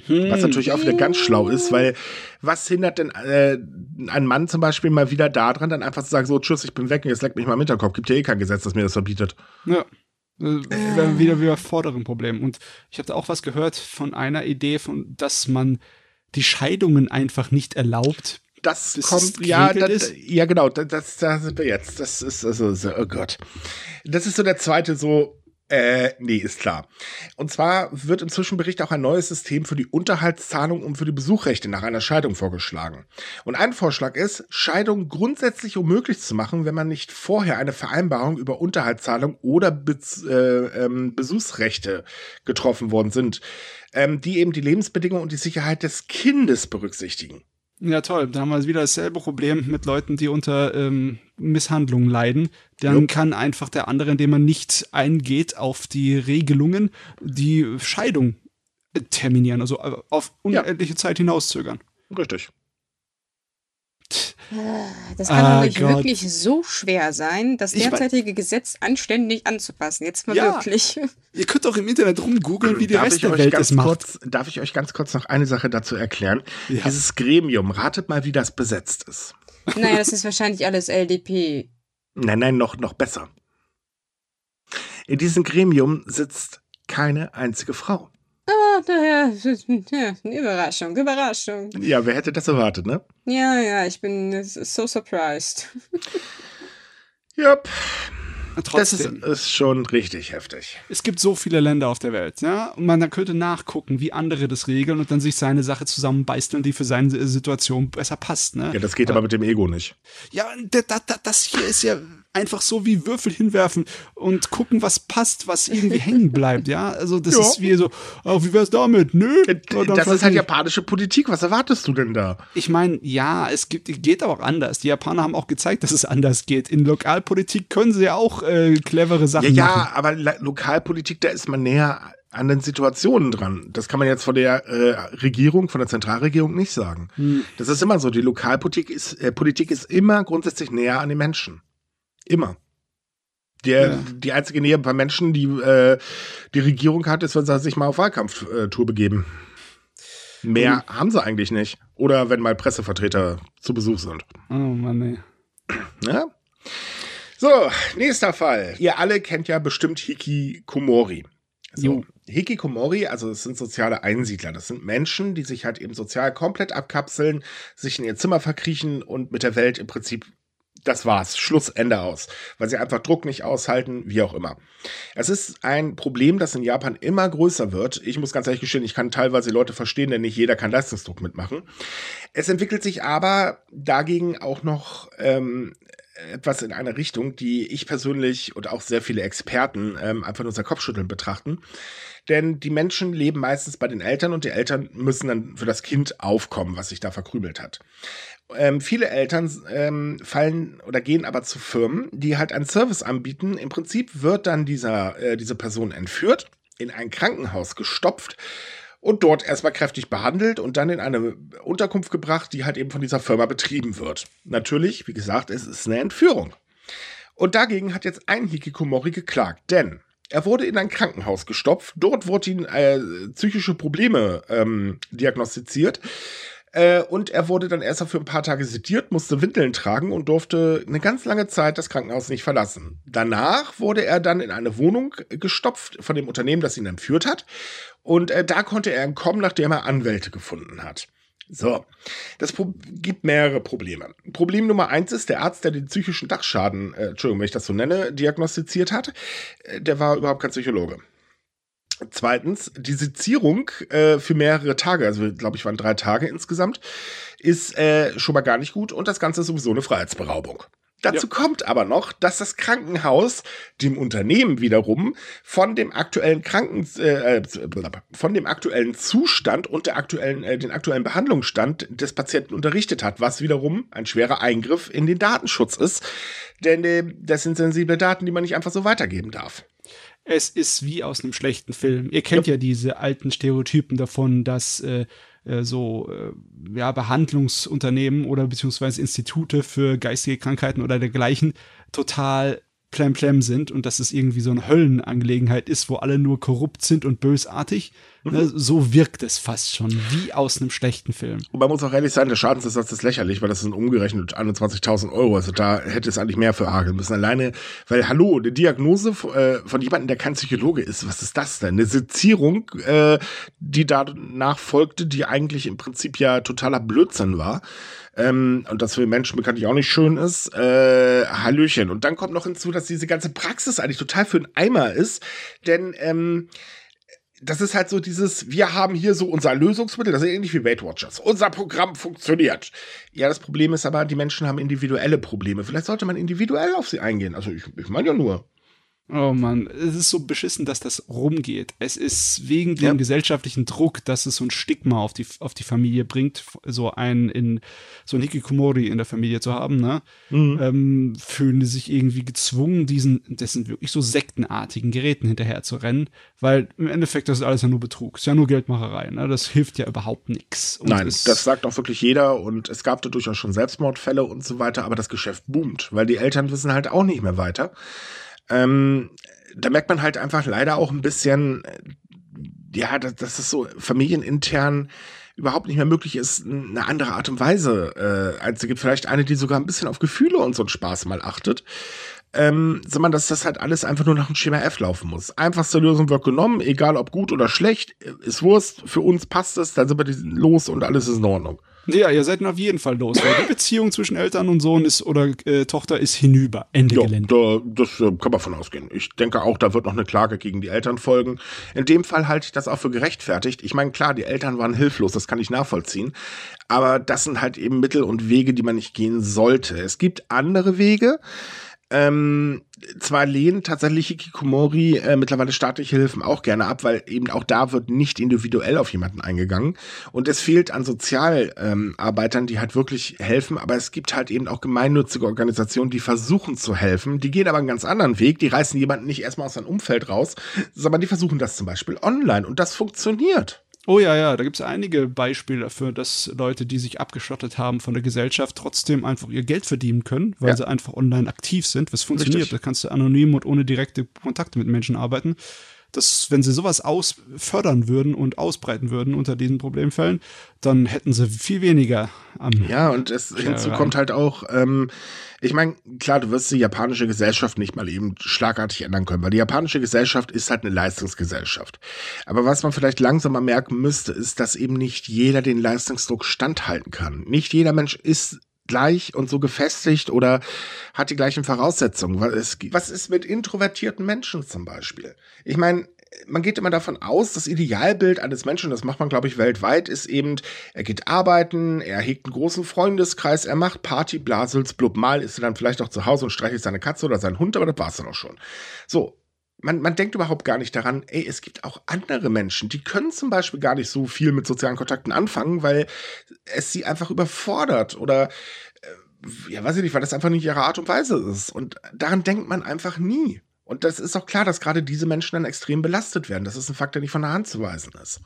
Hm. Was natürlich auch wieder ganz schlau ist, weil was hindert denn äh, ein Mann zum Beispiel mal wieder daran, dann einfach zu sagen, so, tschüss, ich bin weg und jetzt leck mich mal im Hinterkopf. Gibt ja eh kein Gesetz, das mir das verbietet. Ja. Äh, wieder wieder vorderen Problem. Und ich habe da auch was gehört von einer Idee, von dass man die Scheidungen einfach nicht erlaubt. Das kommt, ja, das, ja, genau, das, das sind wir jetzt. Das ist also, so, oh Gott. Das ist so der zweite so äh, nee, ist klar. Und zwar wird im Zwischenbericht auch ein neues System für die Unterhaltszahlung und für die Besuchrechte nach einer Scheidung vorgeschlagen. Und ein Vorschlag ist, Scheidung grundsätzlich unmöglich zu machen, wenn man nicht vorher eine Vereinbarung über Unterhaltszahlung oder Be äh, ähm, Besuchsrechte getroffen worden sind, ähm, die eben die Lebensbedingungen und die Sicherheit des Kindes berücksichtigen. Ja, toll. Da haben wir wieder dasselbe Problem mit Leuten, die unter ähm, Misshandlungen leiden. Dann Jupp. kann einfach der andere, indem man nicht eingeht auf die Regelungen, die Scheidung terminieren, also äh, auf unendliche ja. Zeit hinauszögern. Richtig. Das kann ah, doch wirklich so schwer sein, das derzeitige ich Gesetz anständig anzupassen. Jetzt mal ja, wirklich. Ihr könnt doch im Internet rumgoogeln, wie die darf Rest der Welt es macht. Kurz, darf ich euch ganz kurz noch eine Sache dazu erklären? Ja. Dieses Gremium, ratet mal, wie das besetzt ist. Naja, das ist wahrscheinlich alles LDP. Nein, nein, noch, noch besser. In diesem Gremium sitzt keine einzige Frau. Ah, daher, ja, Überraschung, Überraschung. Ja, wer hätte das erwartet, ne? Ja, ja, ich bin so surprised. Yep. Trotzdem. Das ist, ist, schon richtig heftig. Es gibt so viele Länder auf der Welt, ja. Und man könnte nachgucken, wie andere das regeln und dann sich seine Sache zusammenbeißeln, die für seine Situation besser passt, ne? Ja, das geht aber, aber mit dem Ego nicht. Ja, das hier ist ja einfach so wie Würfel hinwerfen und gucken, was passt, was irgendwie hängen bleibt, ja. Also das ja. ist wie so, oh, wie wär's damit? Nö. Das ist halt japanische Politik. Was erwartest du denn da? Ich meine, ja, es gibt, geht aber auch anders. Die Japaner haben auch gezeigt, dass es anders geht. In Lokalpolitik können sie ja auch äh, clevere Sachen ja, machen. Ja, aber Lokalpolitik, da ist man näher an den Situationen dran. Das kann man jetzt von der äh, Regierung, von der Zentralregierung nicht sagen. Hm. Das ist immer so. Die Lokalpolitik ist, äh, Politik ist immer grundsätzlich näher an den Menschen. Immer. Der, ja. Die einzige Nähe bei Menschen, die äh, die Regierung hat, ist, wenn sie sich mal auf Wahlkampftour begeben. Mehr mhm. haben sie eigentlich nicht. Oder wenn mal Pressevertreter zu Besuch sind. Oh Mann, nee. Ja? So, nächster Fall. Ihr alle kennt ja bestimmt Hikikomori. So, Hikikomori, also das sind soziale Einsiedler. Das sind Menschen, die sich halt eben sozial komplett abkapseln, sich in ihr Zimmer verkriechen und mit der Welt im Prinzip das war's. Schluss, Ende aus. Weil sie einfach Druck nicht aushalten, wie auch immer. Es ist ein Problem, das in Japan immer größer wird. Ich muss ganz ehrlich gestehen, ich kann teilweise Leute verstehen, denn nicht jeder kann Leistungsdruck mitmachen. Es entwickelt sich aber dagegen auch noch ähm, etwas in eine Richtung, die ich persönlich und auch sehr viele Experten ähm, einfach nur unser Kopfschütteln betrachten. Denn die Menschen leben meistens bei den Eltern und die Eltern müssen dann für das Kind aufkommen, was sich da verkrümelt hat. Ähm, viele Eltern ähm, fallen oder gehen aber zu Firmen, die halt einen Service anbieten. Im Prinzip wird dann dieser, äh, diese Person entführt, in ein Krankenhaus gestopft und dort erstmal kräftig behandelt und dann in eine Unterkunft gebracht, die halt eben von dieser Firma betrieben wird. Natürlich, wie gesagt, es ist eine Entführung. Und dagegen hat jetzt ein Hikikomori geklagt, denn er wurde in ein Krankenhaus gestopft. Dort wurden ihm äh, psychische Probleme ähm, diagnostiziert. Äh, und er wurde dann erst für ein paar Tage sediert, musste Windeln tragen und durfte eine ganz lange Zeit das Krankenhaus nicht verlassen. Danach wurde er dann in eine Wohnung gestopft von dem Unternehmen, das ihn entführt hat. Und äh, da konnte er entkommen, nachdem er Anwälte gefunden hat. So, das Pro gibt mehrere Probleme. Problem Nummer eins ist, der Arzt, der den psychischen Dachschaden, äh, Entschuldigung, wenn ich das so nenne, diagnostiziert hat, äh, der war überhaupt kein Psychologe. Zweitens, die Sezierung äh, für mehrere Tage, also glaube ich waren drei Tage insgesamt, ist äh, schon mal gar nicht gut und das Ganze ist sowieso eine Freiheitsberaubung. Dazu ja. kommt aber noch, dass das Krankenhaus dem Unternehmen wiederum von dem aktuellen Kranken äh, äh, von dem aktuellen Zustand und der aktuellen äh, den aktuellen Behandlungsstand des Patienten unterrichtet hat, was wiederum ein schwerer Eingriff in den Datenschutz ist, denn äh, das sind sensible Daten, die man nicht einfach so weitergeben darf. Es ist wie aus einem schlechten Film. Ihr kennt ja, ja diese alten Stereotypen davon, dass äh, äh, so äh, ja, Behandlungsunternehmen oder beziehungsweise Institute für geistige Krankheiten oder dergleichen total plemplem sind und dass es irgendwie so eine Höllenangelegenheit ist, wo alle nur korrupt sind und bösartig. Mhm. Ne, so wirkt es fast schon, wie aus einem schlechten Film. Und man muss auch ehrlich sein, der Schadensersatz ist lächerlich, weil das sind umgerechnet 21.000 Euro. Also da hätte es eigentlich mehr für hageln müssen. Alleine, weil, hallo, eine Diagnose äh, von jemandem, der kein Psychologe ist, was ist das denn? Eine Sezierung, äh, die danach folgte, die eigentlich im Prinzip ja totaler Blödsinn war ähm, und das für Menschen bekanntlich auch nicht schön ist, äh, Hallöchen. Und dann kommt noch hinzu, dass diese ganze Praxis eigentlich total für einen Eimer ist, denn ähm, das ist halt so dieses, wir haben hier so unser Lösungsmittel, das ist ähnlich wie Weight Watchers. Unser Programm funktioniert. Ja, das Problem ist aber, die Menschen haben individuelle Probleme. Vielleicht sollte man individuell auf sie eingehen. Also ich, ich meine ja nur. Oh Mann, es ist so beschissen, dass das rumgeht. Es ist wegen dem ja. gesellschaftlichen Druck, dass es so ein Stigma auf die, auf die Familie bringt, so ein in so ein Hikikomori in der Familie zu haben, ne? Mhm. Ähm, fühlen die sich irgendwie gezwungen, diesen, dessen wirklich so sektenartigen Geräten hinterher zu rennen, weil im Endeffekt das ist alles ja nur Betrug, ist ja nur Geldmacherei, ne? Das hilft ja überhaupt nichts. Nein, das sagt auch wirklich jeder und es gab da durchaus schon Selbstmordfälle und so weiter, aber das Geschäft boomt, weil die Eltern wissen halt auch nicht mehr weiter. Ähm, da merkt man halt einfach leider auch ein bisschen, äh, ja, dass, dass es so familienintern überhaupt nicht mehr möglich ist, eine andere Art und Weise äh, einzugeben. Vielleicht eine, die sogar ein bisschen auf Gefühle und so einen Spaß mal achtet. Ähm, sondern dass das halt alles einfach nur nach dem Schema F laufen muss. Einfachste Lösung wird genommen, egal ob gut oder schlecht, ist Wurst, für uns passt es, dann sind wir los und alles ist in Ordnung. Ja, ihr seid auf jeden Fall los, weil die Beziehung zwischen Eltern und Sohn ist oder äh, Tochter ist hinüber. Ende ja, Gelände. Da, das äh, kann man von ausgehen. Ich denke auch, da wird noch eine Klage gegen die Eltern folgen. In dem Fall halte ich das auch für gerechtfertigt. Ich meine, klar, die Eltern waren hilflos, das kann ich nachvollziehen. Aber das sind halt eben Mittel und Wege, die man nicht gehen sollte. Es gibt andere Wege. Ähm, zwar lehnen tatsächlich Hikikomori äh, mittlerweile staatliche Hilfen auch gerne ab, weil eben auch da wird nicht individuell auf jemanden eingegangen. Und es fehlt an Sozialarbeitern, ähm, die halt wirklich helfen. Aber es gibt halt eben auch gemeinnützige Organisationen, die versuchen zu helfen. Die gehen aber einen ganz anderen Weg. Die reißen jemanden nicht erstmal aus seinem Umfeld raus, sondern die versuchen das zum Beispiel online. Und das funktioniert. Oh ja, ja, da gibt es einige Beispiele dafür, dass Leute, die sich abgeschottet haben von der Gesellschaft, trotzdem einfach ihr Geld verdienen können, weil ja. sie einfach online aktiv sind. Was funktioniert? Richtig. Da kannst du anonym und ohne direkte Kontakte mit Menschen arbeiten dass wenn sie sowas aus fördern würden und ausbreiten würden unter diesen Problemfällen, dann hätten sie viel weniger am Ja, und es hinzu kommt halt auch, ähm, ich meine, klar, du wirst die japanische Gesellschaft nicht mal eben schlagartig ändern können, weil die japanische Gesellschaft ist halt eine Leistungsgesellschaft. Aber was man vielleicht langsam mal merken müsste, ist, dass eben nicht jeder den Leistungsdruck standhalten kann. Nicht jeder Mensch ist gleich und so gefestigt oder hat die gleichen Voraussetzungen. Was ist mit introvertierten Menschen zum Beispiel? Ich meine, man geht immer davon aus, das Idealbild eines Menschen, das macht man, glaube ich, weltweit, ist eben, er geht arbeiten, er hegt einen großen Freundeskreis, er macht Party, Blasels, blub, mal ist er dann vielleicht auch zu Hause und streichelt seine Katze oder seinen Hund, aber das war's dann auch schon. So. Man, man denkt überhaupt gar nicht daran, ey, es gibt auch andere Menschen, die können zum Beispiel gar nicht so viel mit sozialen Kontakten anfangen, weil es sie einfach überfordert oder äh, ja, weiß ich nicht, weil das einfach nicht ihre Art und Weise ist. Und daran denkt man einfach nie. Und das ist auch klar, dass gerade diese Menschen dann extrem belastet werden. Das ist ein Fakt, der nicht von der Hand zu weisen ist.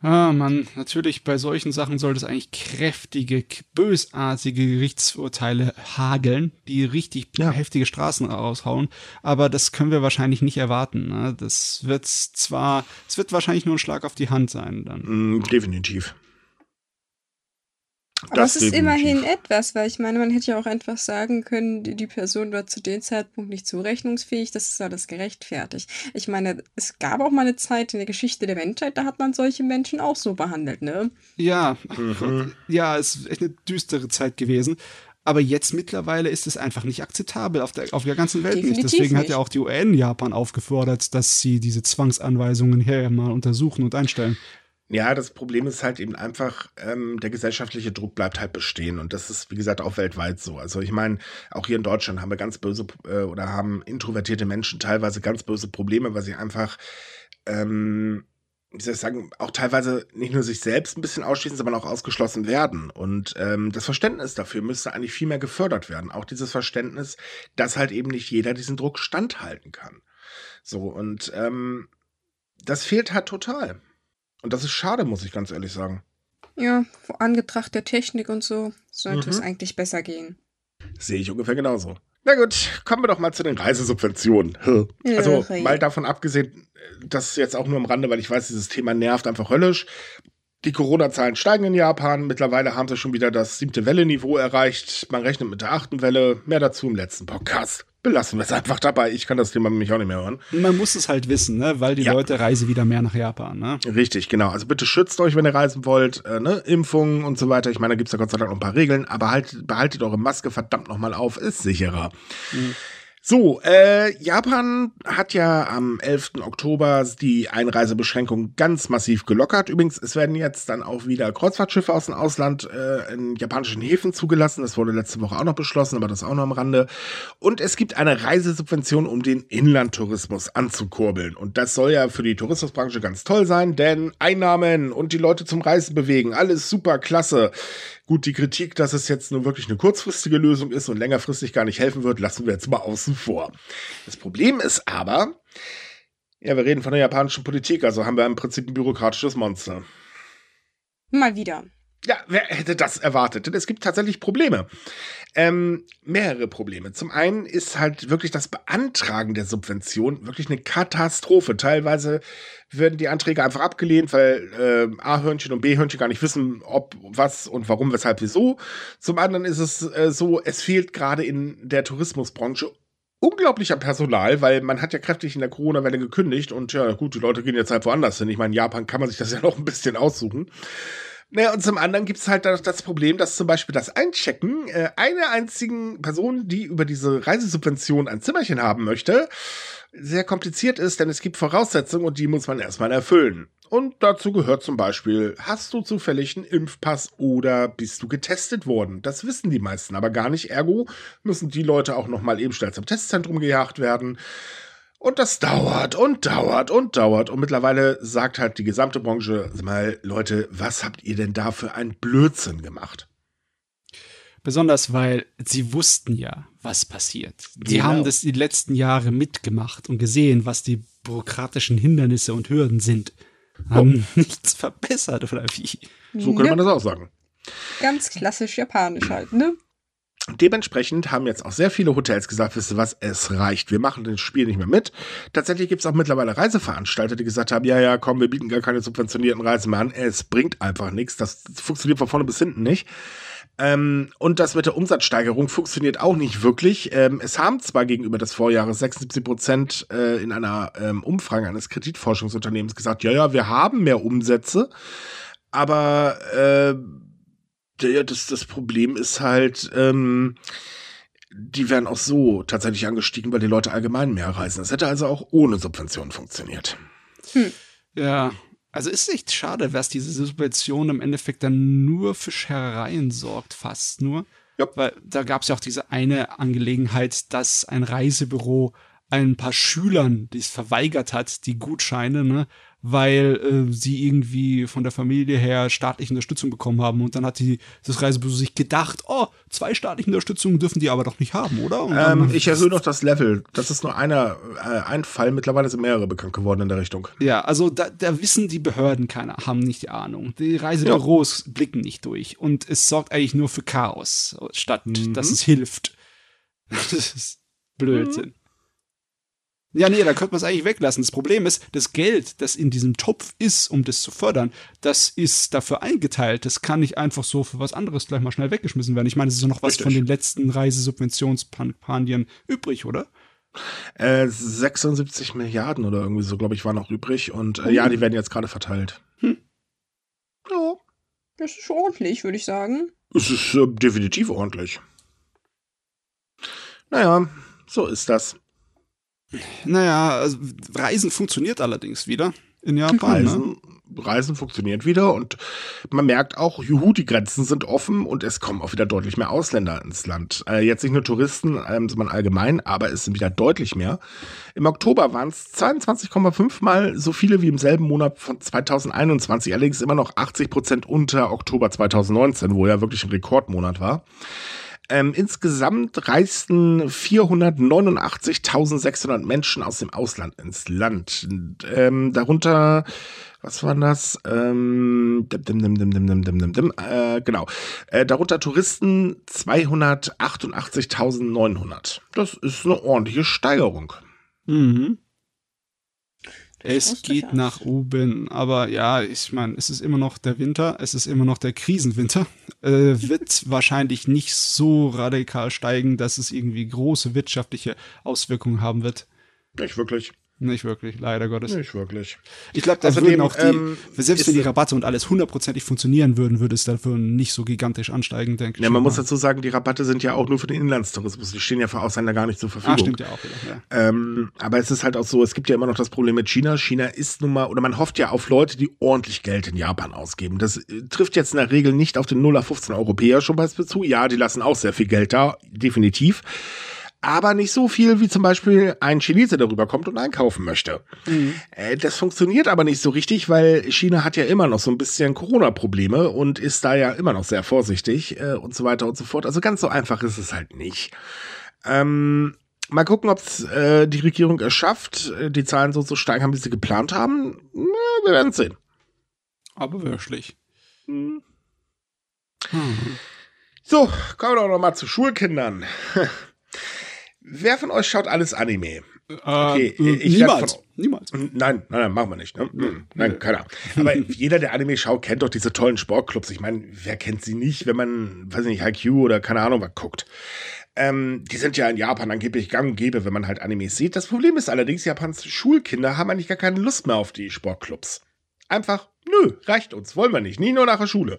Ah, man, natürlich bei solchen Sachen sollte es eigentlich kräftige, bösartige Gerichtsurteile hageln, die richtig ja. heftige Straßen raushauen. Aber das können wir wahrscheinlich nicht erwarten. Ne? Das wird zwar, es wird wahrscheinlich nur ein Schlag auf die Hand sein dann. Mm, definitiv. Aber es ist immerhin etwas, weil ich meine, man hätte ja auch einfach sagen können, die, die Person war zu dem Zeitpunkt nicht zurechnungsfähig, das ist alles gerechtfertigt. Ich meine, es gab auch mal eine Zeit in der Geschichte der Menschheit, da hat man solche Menschen auch so behandelt, ne? Ja, mhm. ja, es ist echt eine düstere Zeit gewesen. Aber jetzt mittlerweile ist es einfach nicht akzeptabel auf der, auf der ganzen Welt Definitiv nicht. Deswegen nicht. hat ja auch die UN Japan aufgefordert, dass sie diese Zwangsanweisungen her mal untersuchen und einstellen. Ja, das Problem ist halt eben einfach, ähm, der gesellschaftliche Druck bleibt halt bestehen. Und das ist, wie gesagt, auch weltweit so. Also ich meine, auch hier in Deutschland haben wir ganz böse äh, oder haben introvertierte Menschen teilweise ganz böse Probleme, weil sie einfach, ähm, wie soll ich sagen, auch teilweise nicht nur sich selbst ein bisschen ausschließen, sondern auch ausgeschlossen werden. Und ähm, das Verständnis dafür müsste eigentlich viel mehr gefördert werden. Auch dieses Verständnis, dass halt eben nicht jeder diesen Druck standhalten kann. So, und ähm, das fehlt halt total. Und das ist schade, muss ich ganz ehrlich sagen. Ja, Angetracht der Technik und so sollte mhm. es eigentlich besser gehen. Sehe ich ungefähr genauso. Na gut, kommen wir doch mal zu den Reisesubventionen. Also mal davon abgesehen, das jetzt auch nur am Rande, weil ich weiß, dieses Thema nervt einfach höllisch. Die Corona-Zahlen steigen in Japan. Mittlerweile haben sie schon wieder das siebte Welle-Niveau erreicht. Man rechnet mit der achten Welle. Mehr dazu im letzten Podcast belassen wir es einfach dabei. Ich kann das Thema nämlich auch nicht mehr hören. Man muss es halt wissen, ne? weil die ja. Leute reisen wieder mehr nach Japan. Ne? Richtig, genau. Also bitte schützt euch, wenn ihr reisen wollt. Äh, ne? Impfungen und so weiter. Ich meine, da gibt es ja Gott sei Dank noch ein paar Regeln, aber halt, behaltet eure Maske verdammt nochmal auf. Ist sicherer. Mhm. So, äh, Japan hat ja am 11. Oktober die Einreisebeschränkung ganz massiv gelockert. Übrigens, es werden jetzt dann auch wieder Kreuzfahrtschiffe aus dem Ausland äh, in japanischen Häfen zugelassen. Das wurde letzte Woche auch noch beschlossen, aber das auch noch am Rande. Und es gibt eine Reisesubvention, um den Inlandtourismus anzukurbeln. Und das soll ja für die Tourismusbranche ganz toll sein, denn Einnahmen und die Leute zum Reisen bewegen, alles super klasse. Gut, die Kritik, dass es jetzt nur wirklich eine kurzfristige Lösung ist und längerfristig gar nicht helfen wird, lassen wir jetzt mal außen vor. Das Problem ist aber, ja, wir reden von der japanischen Politik, also haben wir im Prinzip ein bürokratisches Monster. Mal wieder. Ja, wer hätte das erwartet? Denn es gibt tatsächlich Probleme. Ähm, mehrere Probleme. Zum einen ist halt wirklich das Beantragen der Subvention wirklich eine Katastrophe. Teilweise werden die Anträge einfach abgelehnt, weil äh, A-Hörnchen und B-Hörnchen gar nicht wissen, ob, was und warum, weshalb, wieso. Zum anderen ist es äh, so, es fehlt gerade in der Tourismusbranche unglaublicher Personal, weil man hat ja kräftig in der Corona-Welle gekündigt und ja, gut, die Leute gehen jetzt halt woanders hin. Ich meine, in Japan kann man sich das ja noch ein bisschen aussuchen. Naja, und zum anderen gibt es halt das Problem, dass zum Beispiel das Einchecken äh, einer einzigen Person, die über diese Reisesubvention ein Zimmerchen haben möchte, sehr kompliziert ist, denn es gibt Voraussetzungen und die muss man erstmal erfüllen. Und dazu gehört zum Beispiel, hast du zufällig einen Impfpass oder bist du getestet worden? Das wissen die meisten aber gar nicht. Ergo müssen die Leute auch nochmal eben schnell zum Testzentrum gejagt werden. Und das dauert und dauert und dauert. Und mittlerweile sagt halt die gesamte Branche, mal, Leute, was habt ihr denn da für ein Blödsinn gemacht? Besonders weil sie wussten ja, was passiert. Sie genau. haben das die letzten Jahre mitgemacht und gesehen, was die bürokratischen Hindernisse und Hürden sind. Haben oh. nichts verbessert, oder wie? So könnte man das auch sagen. Ganz klassisch japanisch halt, ne? Dementsprechend haben jetzt auch sehr viele Hotels gesagt, wisst ihr was, es reicht, wir machen das Spiel nicht mehr mit. Tatsächlich gibt es auch mittlerweile Reiseveranstalter, die gesagt haben, ja, ja, komm, wir bieten gar keine subventionierten Reisen mehr an. Es bringt einfach nichts, das funktioniert von vorne bis hinten nicht. Ähm, und das mit der Umsatzsteigerung funktioniert auch nicht wirklich. Ähm, es haben zwar gegenüber des Vorjahres 76 Prozent äh, in einer ähm, Umfrage eines Kreditforschungsunternehmens gesagt, ja, ja, wir haben mehr Umsätze, aber äh, Ja, das, das Problem ist halt, ähm, die werden auch so tatsächlich angestiegen, weil die Leute allgemein mehr reisen. Das hätte also auch ohne Subventionen funktioniert. Hm. Ja, also ist echt schade, was diese Subvention im Endeffekt dann nur für Scherereien sorgt, fast nur. Ja. Weil da gab es ja auch diese eine Angelegenheit, dass ein Reisebüro ein paar Schülern, die es verweigert hat, die Gutscheine, ne, weil äh, sie irgendwie von der Familie her staatliche Unterstützung bekommen haben. Und dann hat die, das Reisebüro sich gedacht, oh, zwei staatliche Unterstützungen dürfen die aber doch nicht haben, oder? Ähm, ich erhöhe noch das Level. Das ist nur einer, äh, ein Fall. Mittlerweile sind mehrere bekannt geworden in der Richtung. Ja, also da, da wissen die Behörden keiner, haben nicht die Ahnung. Die Reisebüros ja. blicken nicht durch. Und es sorgt eigentlich nur für Chaos, statt mhm. dass es hilft. Das ist Blödsinn. Mhm. Ja, nee, da könnte man es eigentlich weglassen. Das Problem ist, das Geld, das in diesem Topf ist, um das zu fördern, das ist dafür eingeteilt. Das kann nicht einfach so für was anderes gleich mal schnell weggeschmissen werden. Ich meine, es ist ja noch was Richtig. von den letzten Reisesubventionskampagnen übrig, oder? Äh, 76 Milliarden oder irgendwie so, glaube ich, waren noch übrig. Und äh, ja, oh. die werden jetzt gerade verteilt. Hm. Ja, das ist ordentlich, würde ich sagen. Es ist äh, definitiv ordentlich. Naja, so ist das. Naja, also Reisen funktioniert allerdings wieder in Japan. Reisen, ne? Reisen funktioniert wieder und man merkt auch, juhu, die Grenzen sind offen und es kommen auch wieder deutlich mehr Ausländer ins Land. Äh, jetzt nicht nur Touristen, ähm, sondern allgemein, aber es sind wieder deutlich mehr. Im Oktober waren es 22,5 mal so viele wie im selben Monat von 2021, allerdings immer noch 80 Prozent unter Oktober 2019, wo ja wirklich ein Rekordmonat war. Ähm, insgesamt reisten 489.600 Menschen aus dem Ausland ins Land. Ähm, darunter, was war das? Ähm, dim, dim, dim, dim, dim, dim, dim, dim, äh, genau. Äh, darunter Touristen 288.900. Das ist eine ordentliche Steigerung. Mhm. Es geht nach oben, aber ja, ich meine, es ist immer noch der Winter, es ist immer noch der Krisenwinter. Äh, wird wahrscheinlich nicht so radikal steigen, dass es irgendwie große wirtschaftliche Auswirkungen haben wird. Nicht wirklich. Nicht wirklich, leider Gottes. Nicht wirklich. Ich glaube, da würden auch die, ähm, selbst wenn die Rabatte und alles hundertprozentig funktionieren würden, würde es dafür nicht so gigantisch ansteigen, denke ich. Ja, man muss dazu sagen, die Rabatte sind ja auch nur für den Inlandstourismus. Die stehen ja für Ausländer gar nicht zur Verfügung. Ah, stimmt ja auch wieder, ja. Ähm, aber es ist halt auch so, es gibt ja immer noch das Problem mit China. China ist nun mal, oder man hofft ja auf Leute, die ordentlich Geld in Japan ausgeben. Das äh, trifft jetzt in der Regel nicht auf den 0 auf 15 Europäer schon bei zu. Ja, die lassen auch sehr viel Geld da, definitiv aber nicht so viel, wie zum Beispiel ein Chinese darüber kommt und einkaufen möchte. Mhm. Äh, das funktioniert aber nicht so richtig, weil China hat ja immer noch so ein bisschen Corona-Probleme und ist da ja immer noch sehr vorsichtig äh, und so weiter und so fort. Also ganz so einfach ist es halt nicht. Ähm, mal gucken, ob äh, die Regierung es schafft, äh, die Zahlen so zu steigern, wie sie geplant haben. Na, wir werden sehen. Aber wirklich. Hm. Hm. So, kommen wir doch noch mal zu Schulkindern. Wer von euch schaut alles Anime? Okay, äh, ich niemals. Von, niemals. Nein, nein, nein, machen wir nicht. Ne? Hm, nein, keiner. Aber jeder, der Anime schaut, kennt doch diese tollen Sportclubs. Ich meine, wer kennt sie nicht, wenn man, weiß ich nicht, HiQ oder keine Ahnung was guckt. Ähm, die sind ja in Japan angeblich gang und gäbe, wenn man halt Animes sieht. Das Problem ist allerdings, Japans Schulkinder haben eigentlich gar keine Lust mehr auf die Sportclubs. Einfach, nö, reicht uns, wollen wir nicht. Nie nur nach der Schule.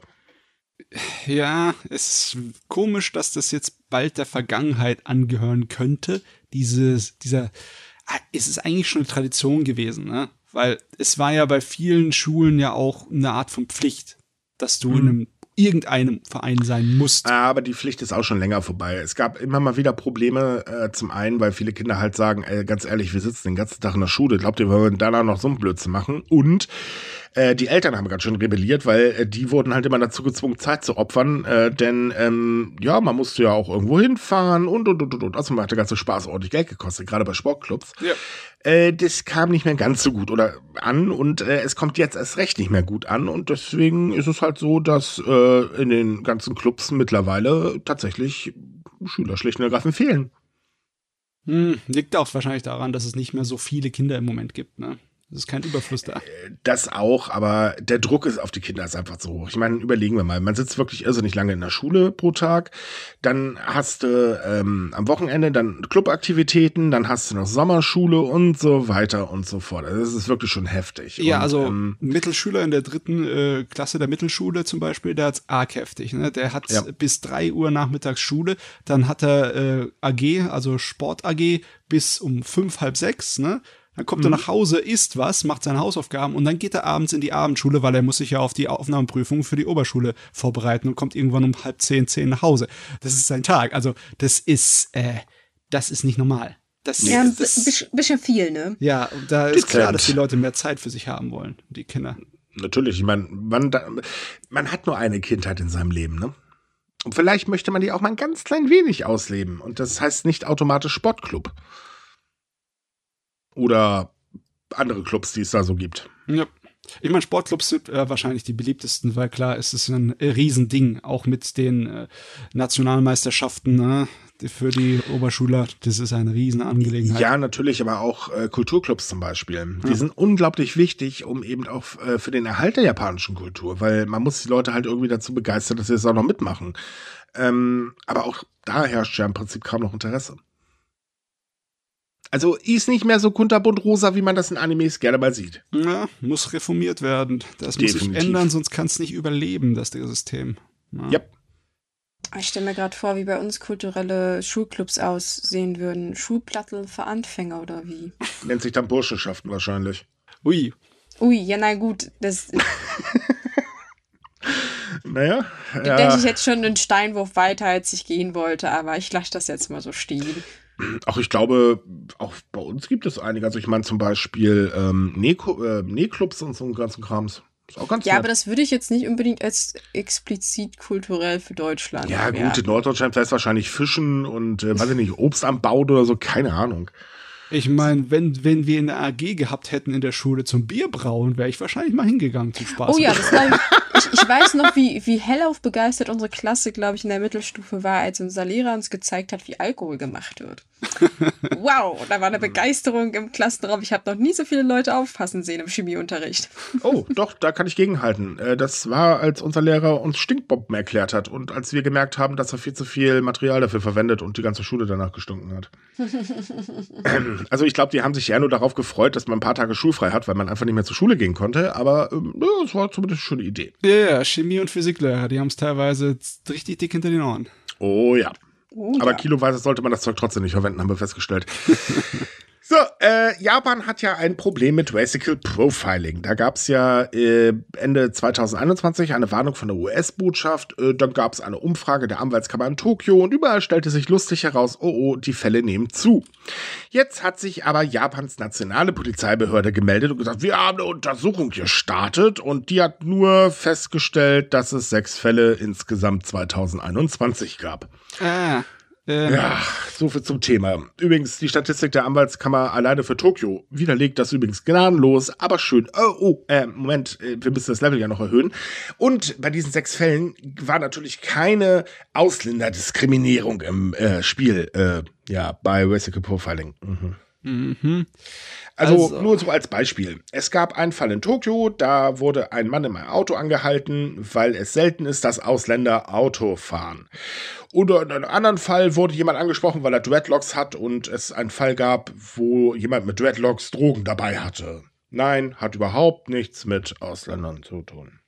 Ja, es ist komisch, dass das jetzt bald der Vergangenheit angehören könnte. Dieses, dieser, ah, es ist eigentlich schon eine Tradition gewesen, ne? Weil es war ja bei vielen Schulen ja auch eine Art von Pflicht, dass du mhm. in einem irgendeinem Verein sein musst. Aber die Pflicht ist auch schon länger vorbei. Es gab immer mal wieder Probleme, äh, zum einen, weil viele Kinder halt sagen, ey, ganz ehrlich, wir sitzen den ganzen Tag in der Schule, glaubt ihr, wir würden danach noch so einen Blödsinn machen? Und äh, die Eltern haben ganz schön rebelliert, weil äh, die wurden halt immer dazu gezwungen, Zeit zu opfern, äh, denn ähm, ja, man musste ja auch irgendwo hinfahren und und und und und. Also man hat der ganze Spaß ordentlich Geld gekostet, gerade bei Sportclubs. Ja. Äh, das kam nicht mehr ganz so gut oder an und äh, es kommt jetzt erst recht nicht mehr gut an und deswegen ist es halt so, dass äh, in den ganzen Clubs mittlerweile tatsächlich Schüler schlicht und ergreifend fehlen. Hm, liegt auch wahrscheinlich daran, dass es nicht mehr so viele Kinder im Moment gibt, ne? Es ist kein Überfluss da. Das auch, aber der Druck ist auf die Kinder ist einfach so hoch. Ich meine, überlegen wir mal, man sitzt wirklich irrsinnig lange in der Schule pro Tag, dann hast du ähm, am Wochenende dann Clubaktivitäten, dann hast du noch Sommerschule und so weiter und so fort. Also das ist wirklich schon heftig. Ja, und, also ähm, Mittelschüler in der dritten äh, Klasse der Mittelschule zum Beispiel, der hat's arg heftig. Ne? Der hat Ja. bis drei Uhr nachmittags Schule, dann hat er äh, AG, also Sport AG, bis um fünf, halb sechs, ne? Dann kommt er nach Hause, isst was, macht seine Hausaufgaben und dann geht er abends in die Abendschule, weil er muss sich ja auf die Aufnahmeprüfung für die Oberschule vorbereiten und kommt irgendwann um halb zehn, zehn nach Hause. Das ist sein Tag. Also das ist, äh, das ist nicht normal. Das, Ja, ein das, bisschen, bisschen viel, ne? ja, da ist klar, Dezent. dass die Leute mehr Zeit für sich haben wollen, die Kinder. Natürlich, ich meine, man, man hat nur eine Kindheit in seinem Leben, ne? Und vielleicht möchte man die auch mal ein ganz klein wenig ausleben. Und das heißt nicht automatisch Sportclub. Oder andere Clubs, die es da so gibt. Ja. Ich meine, Sportclubs sind äh, wahrscheinlich die beliebtesten, weil klar, es ist ein äh, Riesending, auch mit den äh, Nationalmeisterschaften ne, für die Oberschüler. Das ist eine Riesenangelegenheit. Ja, natürlich, aber auch äh, Kulturclubs zum Beispiel. Die sind unglaublich wichtig, um eben auch äh, für den Erhalt der japanischen Kultur, weil man muss die Leute halt irgendwie dazu begeistern, dass sie das auch noch mitmachen. Ähm, aber auch da herrscht ja im Prinzip kaum noch Interesse. Also ist nicht mehr so kunterbunt rosa, wie man das in Animes gerne mal sieht. Ja, muss reformiert werden. Das muss sich Definitiv. ändern, sonst kann es nicht überleben, das System. Ja. Ja. Ich stelle mir gerade vor, wie bei uns kulturelle Schulclubs aussehen würden. Schulplattel für Anfänger oder wie? Nennt sich dann Burschenschaften wahrscheinlich. Ui. Ui, ja, na gut, das Naja, denke ja. ich jetzt schon einen Steinwurf weiter, als ich gehen wollte, aber ich lasse das jetzt mal so stehen. Auch ich glaube, auch bei uns gibt es einige. Also ich meine zum Beispiel ähm, Nähko- äh, Nähclubs und so einen ganzen Krams. Ist auch ganz Ja, nett. aber das würde ich jetzt nicht unbedingt als explizit kulturell für Deutschland. Ja, gut, in Norddeutschland es wahrscheinlich Fischen und, äh, weiß ich nicht, Obst am Bauen oder so, keine Ahnung. Ich meine, wenn, wenn wir eine AG gehabt hätten in der Schule zum Bierbrauen, wäre ich wahrscheinlich mal hingegangen zum Spaß. Oh ja, das war, ich, ich weiß noch, wie, wie hellauf begeistert unsere Klasse, glaube ich, in der Mittelstufe war, als unser Lehrer uns gezeigt hat, wie Alkohol gemacht wird. Wow, da war eine Begeisterung im Klassenraum. Ich habe noch nie so viele Leute aufpassen sehen im Chemieunterricht. Oh, doch, da kann ich gegenhalten. Äh, das war, als unser Lehrer uns Stinkbomben erklärt hat und als wir gemerkt haben, dass er viel zu viel Material dafür verwendet und die ganze Schule danach gestunken hat. Ähm, also ich glaube, die haben sich eher nur darauf gefreut, dass man ein paar Tage schulfrei hat, weil man einfach nicht mehr zur Schule gehen konnte. Aber ähm, ja, es war zumindest eine schöne Idee. Ja, ja, Chemie- und Physiklehrer, die haben es teilweise richtig dick hinter den Ohren. Oh ja. Oh, Aber ja. kiloweise sollte man das Zeug trotzdem nicht verwenden, haben wir festgestellt. so, äh, Japan hat ja ein Problem mit Racial Profiling. Da gab es ja äh, Ende 2021 eine Warnung von der US-Botschaft. Äh, dann gab es eine Umfrage der Anwaltskammer in Tokio und überall stellte sich lustig heraus, oh oh, die Fälle nehmen zu. Jetzt hat sich aber Japans nationale Polizeibehörde gemeldet und gesagt, wir haben eine Untersuchung gestartet und die hat nur festgestellt, dass es sechs Fälle insgesamt 2021 gab. Ah, äh, Ja, so viel zum Thema. Übrigens, die Statistik der Anwaltskammer alleine für Tokio widerlegt das übrigens gnadenlos, aber schön. Oh, oh, äh, Moment, äh, wir müssen das Level ja noch erhöhen. Und bei diesen sechs Fällen war natürlich keine Ausländerdiskriminierung im äh, Spiel, äh, ja, bei Racial Profiling. Mhm. Mhm. Also, Also- nur so als Beispiel. Es gab einen Fall in Tokio, da wurde ein Mann in einem Auto angehalten, weil es selten ist, dass Ausländer Auto fahren. Oder in einem anderen Fall wurde jemand angesprochen, weil er Dreadlocks hat und es einen Fall gab, wo jemand mit Dreadlocks Drogen dabei hatte. Nein, hat überhaupt nichts mit Ausländern zu tun.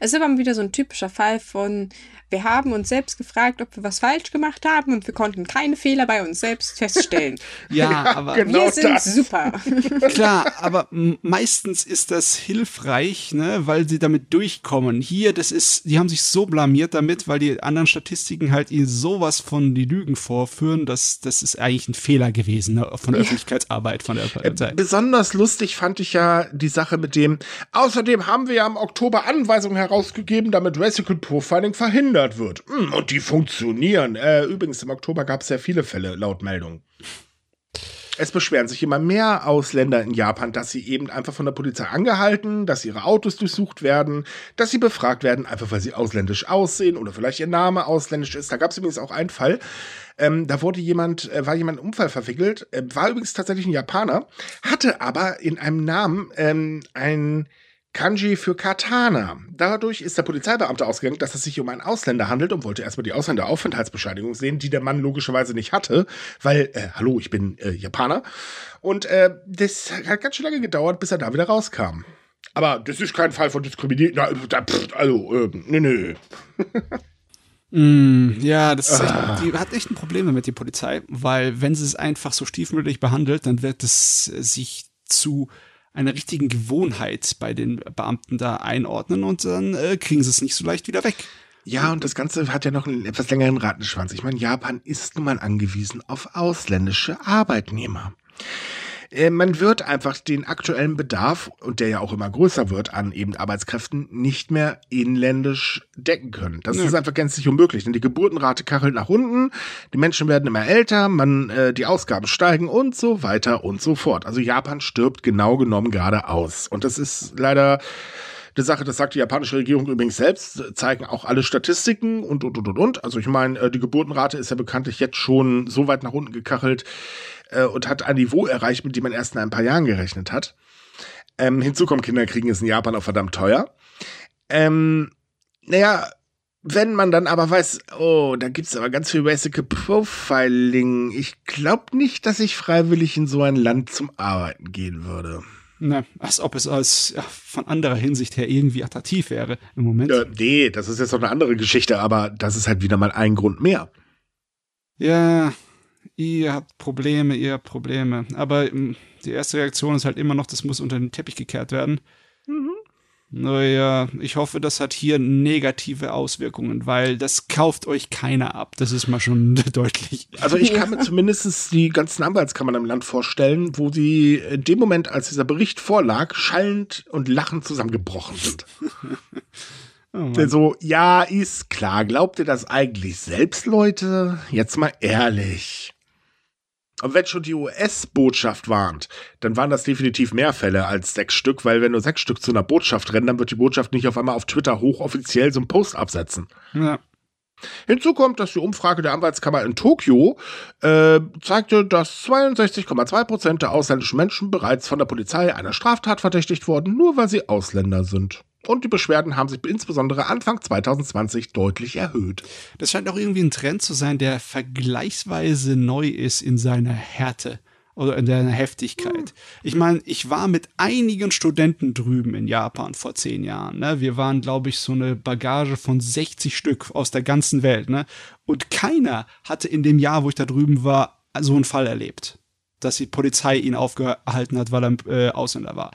Es ist aber wieder so ein typischer Fall von, wir haben uns selbst gefragt, ob wir was falsch gemacht haben und wir konnten keine Fehler bei uns selbst feststellen. Ja, aber genau. wir sind das. super. klar, aber meistens ist das hilfreich, ne, weil sie damit durchkommen. Hier, das ist, die haben sich so blamiert damit, weil die anderen Statistiken halt ihnen sowas von die Lügen vorführen, dass das ist eigentlich ein Fehler gewesen ne, von der Öffentlichkeitsarbeit von der Partei. Besonders lustig fand ich ja die Sache mit dem. Außerdem haben wir ja im Oktober Anweisungen herausgegeben, damit Racial Profiling verhindert wird. Hm, und die funktionieren. Äh, übrigens, im Oktober gab es sehr viele Fälle laut Meldung. Es beschweren sich immer mehr Ausländer in Japan, dass sie eben einfach von der Polizei angehalten, dass ihre Autos durchsucht werden, dass sie befragt werden, einfach weil sie ausländisch aussehen oder vielleicht ihr Name ausländisch ist. Da gab es übrigens auch einen Fall. Ähm, da wurde jemand, äh, war jemand in Unfall verwickelt, äh, war übrigens tatsächlich ein Japaner, hatte aber in einem Namen ähm, ein Kanji für Katana. Dadurch ist der Polizeibeamte ausgegangen, dass es sich um einen Ausländer handelt und wollte erstmal die Ausländeraufenthaltsbescheinigung sehen, die der Mann logischerweise nicht hatte, weil, äh, hallo, ich bin äh, Japaner. Und äh, das hat ganz schön lange gedauert, bis er da wieder rauskam. Aber das ist kein Fall von Diskriminierung. Also, äh, nö, nö. Mm, ja, das echt, ah. die hat echt ein Problem damit, die Polizei, weil wenn sie es einfach so stiefmütterlich behandelt, dann wird es sich zu einer richtigen Gewohnheit bei den Beamten da einordnen und dann äh, kriegen sie es nicht so leicht wieder weg. Ja, und das Ganze hat ja noch einen etwas längeren Rattenschwanz. Ich meine, Japan ist nun mal angewiesen auf ausländische Arbeitnehmer. Äh, man wird einfach den aktuellen Bedarf, und der ja auch immer größer wird, an eben Arbeitskräften nicht mehr inländisch decken können. Das ja. ist einfach gänzlich unmöglich. Denn die Geburtenrate kachelt nach unten, die Menschen werden immer älter, man, äh, die Ausgaben steigen und so weiter und so fort. Also Japan stirbt genau genommen gerade aus. Und das ist leider eine Sache, das sagt die japanische Regierung übrigens selbst, zeigen auch alle Statistiken und, und, und, und, und. Also ich meine, äh, die Geburtenrate ist ja bekanntlich jetzt schon so weit nach unten gekachelt, äh, und hat ein Niveau erreicht, mit dem man erst in ein paar Jahren gerechnet hat. Ähm, hinzu kommt, Kinderkriegen ist in Japan auch verdammt teuer. Ähm, naja, wenn man dann aber weiß, oh, da gibt's aber ganz viel Basic Profiling, ich glaube nicht, dass ich freiwillig in so ein Land zum Arbeiten gehen würde. Na, als ob es als ja, von anderer Hinsicht her irgendwie attraktiv wäre im Moment. Äh, nee, das ist jetzt noch eine andere Geschichte, aber das ist halt wieder mal ein Grund mehr. Ja, ihr habt Probleme, ihr habt Probleme. Aber ähm, die erste Reaktion ist halt immer noch, das muss unter den Teppich gekehrt werden. Mhm. Naja, ich hoffe, das hat hier negative Auswirkungen, weil das kauft euch keiner ab. Das ist mal schon deutlich. Also ich kann mir zumindest die ganzen Anwaltskammern im Land vorstellen, wo sie in dem Moment, als dieser Bericht vorlag, schallend und lachend zusammengebrochen sind. Oh so, ja, ist klar. Glaubt ihr das eigentlich selbst, Leute? Jetzt mal ehrlich. Und wenn schon die US-Botschaft warnt, dann waren das definitiv mehr Fälle als sechs Stück, weil wenn nur sechs Stück zu einer Botschaft rennen, dann wird die Botschaft nicht auf einmal auf Twitter hochoffiziell so einen Post absetzen. Ja. Hinzu kommt, dass die Umfrage der Anwaltskammer in Tokio äh, zeigte, dass 62,2 Prozent der ausländischen Menschen bereits von der Polizei einer Straftat verdächtigt wurden, nur weil sie Ausländer sind. Und die Beschwerden haben sich insbesondere Anfang 2020 deutlich erhöht. Das scheint auch irgendwie ein Trend zu sein, der vergleichsweise neu ist in seiner Härte oder in seiner Heftigkeit. Ich meine, ich war mit einigen Studenten drüben in Japan vor zehn Jahren. Ne? Wir waren, glaube ich, so eine Bagage von 60 Stück aus der ganzen Welt. Ne? Und keiner hatte in dem Jahr, wo ich da drüben war, so einen Fall erlebt, dass die Polizei ihn aufgehalten hat, weil er äh, Ausländer war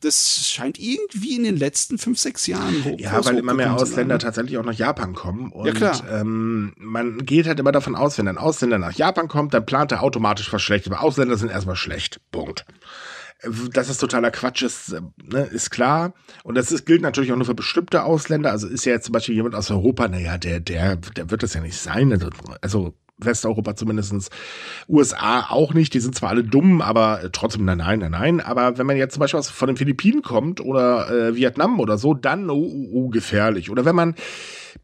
das scheint irgendwie in den letzten fünf, sechs Jahren hoch. Ja, weil immer mehr Ausländer tatsächlich auch nach Japan kommen. Und ja, klar. Ähm, man geht halt immer davon aus, wenn ein Ausländer nach Japan kommt, dann plant er automatisch was Schlechtes. Aber Ausländer sind erstmal schlecht. Punkt. Dass es totaler Quatsch ist, ne, ist klar. Und das ist, gilt natürlich auch nur für bestimmte Ausländer. Also ist ja jetzt zum Beispiel jemand aus Europa, naja, der, der, der wird das ja nicht sein. Also, also Westeuropa zumindestens USA auch nicht. Die sind zwar alle dumm, aber trotzdem nein, nein, nein, nein. Aber wenn man jetzt zum Beispiel aus, von den Philippinen kommt oder äh, Vietnam oder so, dann oh, oh, oh, gefährlich. Oder wenn man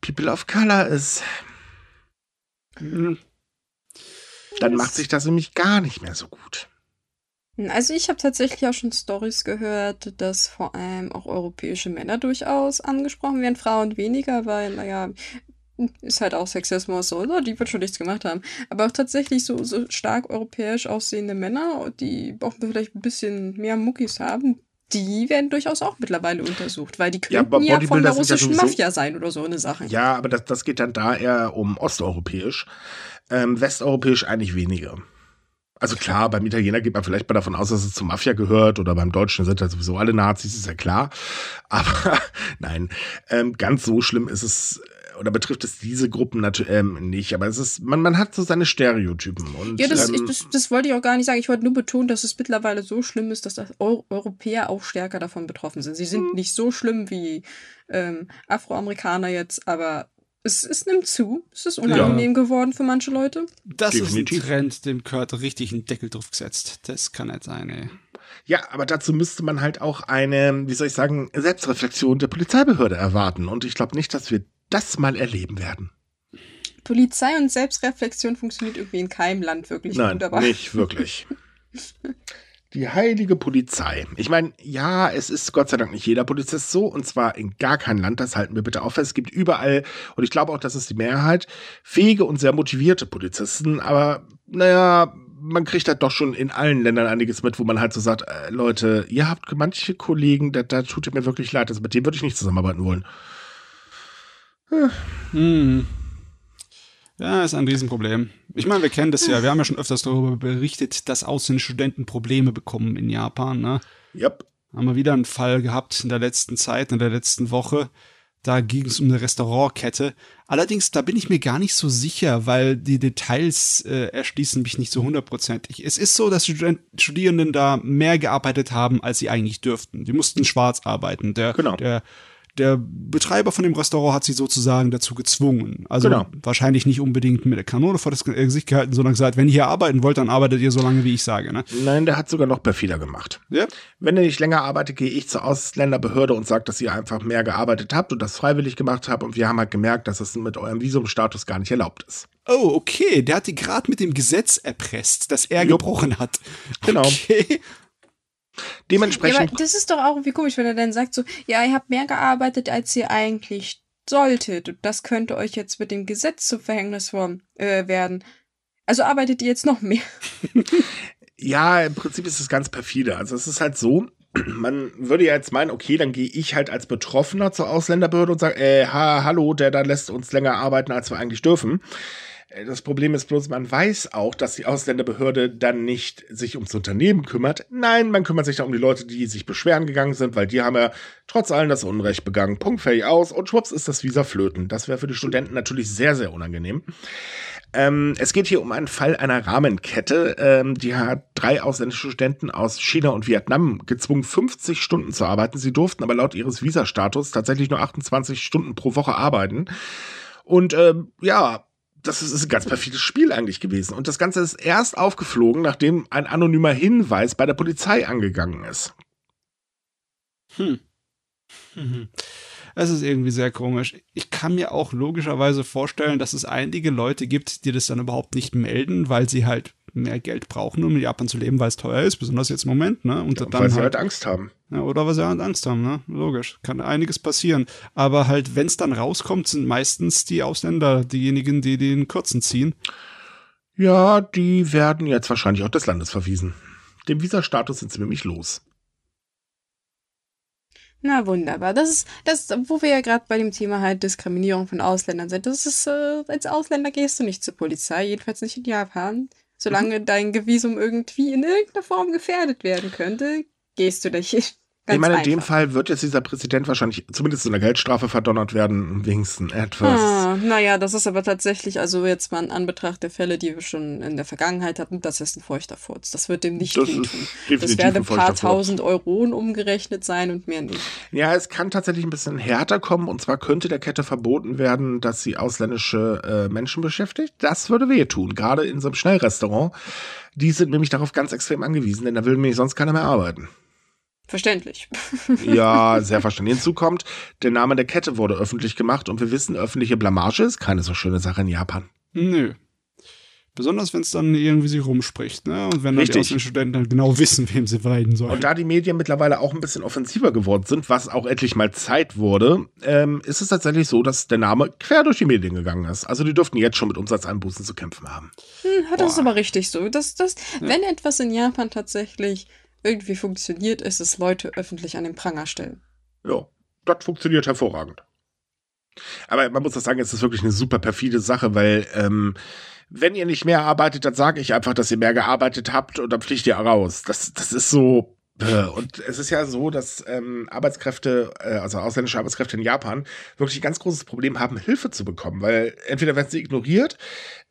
People of Color ist, dann macht sich das nämlich gar nicht mehr so gut. Also ich habe tatsächlich auch schon Stories gehört, dass vor allem auch europäische Männer durchaus angesprochen werden, Frauen weniger, weil, naja, ist halt auch Sexismus so, oder? Die wird schon nichts gemacht haben. Aber auch tatsächlich so, so stark europäisch aussehende Männer, die auch vielleicht ein bisschen mehr Muckis haben, die werden durchaus auch mittlerweile untersucht, weil die könnten ja, ja von der russischen ja Mafia sein oder so eine Sache. Ja, aber das, das geht dann da eher um osteuropäisch. Ähm, westeuropäisch eigentlich weniger. Also klar, beim Italiener geht man vielleicht mal davon aus, dass es zur Mafia gehört oder beim Deutschen sind ja sowieso alle Nazis, ist ja klar. Aber nein, ähm, ganz so schlimm ist es oder betrifft es diese Gruppen natürlich ähm, nicht, aber es ist, man, man hat so seine Stereotypen. Und, ja, das, ähm, ich, das, das, wollte ich auch gar nicht sagen. Ich wollte nur betonen, dass es mittlerweile so schlimm ist, dass Euro Europäer auch stärker davon betroffen sind. Sie sind mhm. nicht so schlimm wie ähm, Afroamerikaner jetzt, aber es, es nimmt zu. Es ist unangenehm geworden für manche Leute. Das Definitiv. ist ein Trend, dem Kurt richtig einen Deckel drauf gesetzt. Das kann nicht sein, ey. Ja, aber dazu müsste man halt auch eine, wie soll ich sagen, Selbstreflexion der Polizeibehörde erwarten. Und ich glaube nicht, dass wir das mal erleben werden. Polizei und Selbstreflexion funktioniert irgendwie in keinem Land wirklich Nein, gut, nicht wirklich. Die heilige Polizei. Ich meine, ja, es ist Gott sei Dank nicht jeder Polizist so, und zwar in gar kein Land, das halten wir bitte auf fest. Es gibt überall, und ich glaube auch, das ist die Mehrheit, fähige und sehr motivierte Polizisten, aber naja, man kriegt halt doch schon in allen Ländern einiges mit, wo man halt so sagt, äh, Leute, ihr habt manche Kollegen, da, da tut ihr mir wirklich leid, also mit denen würde ich nicht zusammenarbeiten wollen. Hm. Ja, ist ein Riesenproblem. Ich meine, wir kennen das ja. Wir haben ja schon öfters darüber berichtet, dass ausländische Studenten Probleme bekommen in Japan. Ne? Yep. Haben wir wieder einen Fall gehabt in der letzten Zeit, in der letzten Woche. Da ging es um eine Restaurantkette. Allerdings, da bin ich mir gar nicht so sicher, weil die Details äh, erschließen mich nicht so hundertprozentig. Es ist so, dass Student Studierenden da mehr gearbeitet haben, als sie eigentlich dürften. Die mussten schwarz arbeiten. Der, Genau. der, der Betreiber von dem Restaurant hat sie sozusagen dazu gezwungen. Also Genau. wahrscheinlich nicht unbedingt mit der Kanone vor das Gesicht gehalten, sondern gesagt, wenn ihr hier arbeiten wollt, dann arbeitet ihr so lange, wie ich sage. Ne? Nein, der hat sogar noch perfider gemacht. Ja? Wenn ihr nicht länger arbeitet, gehe ich zur Ausländerbehörde und sage, dass ihr einfach mehr gearbeitet habt und das freiwillig gemacht habt. Und wir haben halt gemerkt, dass es mit eurem Visumstatus gar nicht erlaubt ist. Oh, okay. Der hat die gerade mit dem Gesetz erpresst, das er Jupp. gebrochen hat. Genau. Okay. Ja, Dementsprechend, aber das ist doch auch irgendwie komisch, wenn er dann sagt so, ja, ihr habt mehr gearbeitet, als ihr eigentlich solltet. Und das könnte euch jetzt mit dem Gesetz zu Verhängnis äh, werden. Also arbeitet ihr jetzt noch mehr. ja, im Prinzip ist es ganz perfide. Also es ist halt so, man würde ja jetzt meinen, okay, dann gehe ich halt als Betroffener zur Ausländerbehörde und sage, äh, ha, hallo, der da lässt uns länger arbeiten, als wir eigentlich dürfen. Äh, Das Problem ist bloß, man weiß auch, dass die Ausländerbehörde dann nicht sich ums Unternehmen kümmert. Nein, man kümmert sich da um die Leute, die sich beschweren gegangen sind, weil die haben ja trotz allem das Unrecht begangen. Punkt, fertig aus und schwupps ist das Visa flöten. Das wäre für die Studenten natürlich sehr, sehr unangenehm. Ähm, es geht hier um einen Fall einer Rahmenkette. Ähm, die hat drei ausländische Studenten aus China und Vietnam gezwungen, 50 Stunden zu arbeiten. Sie durften aber laut ihres Visastatus tatsächlich nur 28 Stunden pro Woche arbeiten. Und ähm, ja, das ist, ein ganz perfides Spiel eigentlich gewesen. Und das Ganze ist erst aufgeflogen, nachdem ein anonymer Hinweis bei der Polizei angegangen ist. Hm. Es ist irgendwie sehr komisch. Ich kann mir auch logischerweise vorstellen, dass es einige Leute gibt, die das dann überhaupt nicht melden, weil sie halt mehr Geld brauchen, um in Japan zu leben, weil es teuer ist, besonders jetzt im Moment, ne? Und Ja, dann weil sie halt, halt Angst haben. ja, oder weil sie halt Angst haben, ne? Logisch. Kann einiges passieren. Aber halt, wenn es dann rauskommt, sind meistens die Ausländer diejenigen, die den Kurzen ziehen. Ja, die werden jetzt wahrscheinlich auch des Landes verwiesen. Dem Visastatus sind sie nämlich los. Na wunderbar. Das ist, das, wo wir ja gerade bei dem Thema halt Diskriminierung von Ausländern sind. Das ist, äh, als Ausländer gehst du nicht zur Polizei, jedenfalls nicht in Japan. Solange dein Gevisum irgendwie in irgendeiner Form gefährdet werden könnte, gehst du nicht. Ganz ich meine, in dem. Fall wird jetzt dieser Präsident wahrscheinlich zumindest in der Geldstrafe verdonnert werden, wenigstens etwas. Ah, naja, das ist aber tatsächlich, also jetzt mal in Anbetracht der Fälle, die wir schon in der Vergangenheit hatten, das ist ein feuchter Furz. Das wird dem nicht Das wehtun. Das werden ein paar tausend Euronen umgerechnet sein und mehr nicht. Ja, es kann tatsächlich ein bisschen härter kommen und zwar könnte der Kette verboten werden, dass sie ausländische äh, Menschen beschäftigt. Das würde wehtun, gerade in so einem Schnellrestaurant. Die sind nämlich darauf ganz extrem angewiesen, denn da will nämlich sonst keiner mehr arbeiten. Verständlich. Ja, sehr verständlich. Hinzu kommt, der Name der Kette wurde öffentlich gemacht und wir wissen, öffentliche Blamage ist keine so schöne Sache in Japan. Nö. Besonders wenn es dann irgendwie sich rumspricht, ne? Und wenn dann die Richtig. Studenten dann genau wissen, wem sie weiden sollen. Und da die Medien mittlerweile auch ein bisschen offensiver geworden sind, was auch endlich mal Zeit wurde, ähm, ist es tatsächlich so, dass der Name quer durch die Medien gegangen ist. Also die dürften jetzt schon mit Umsatzeinbußen zu kämpfen haben. Hm, das ist Boah. aber richtig so. Das, das, Wenn etwas in Japan tatsächlich irgendwie funktioniert, ist es Leute öffentlich an den Pranger stellen. Ja, das funktioniert hervorragend. Aber man muss das sagen, es ist wirklich eine super perfide Sache, weil ähm, wenn ihr nicht mehr arbeitet, dann sage ich einfach, dass ihr mehr gearbeitet habt und dann fliegt ihr raus. Das, das ist so. Äh, Und es ist ja so, dass ähm, Arbeitskräfte, äh, also ausländische Arbeitskräfte in Japan, wirklich ein ganz großes Problem haben, Hilfe zu bekommen, weil entweder werden sie ignoriert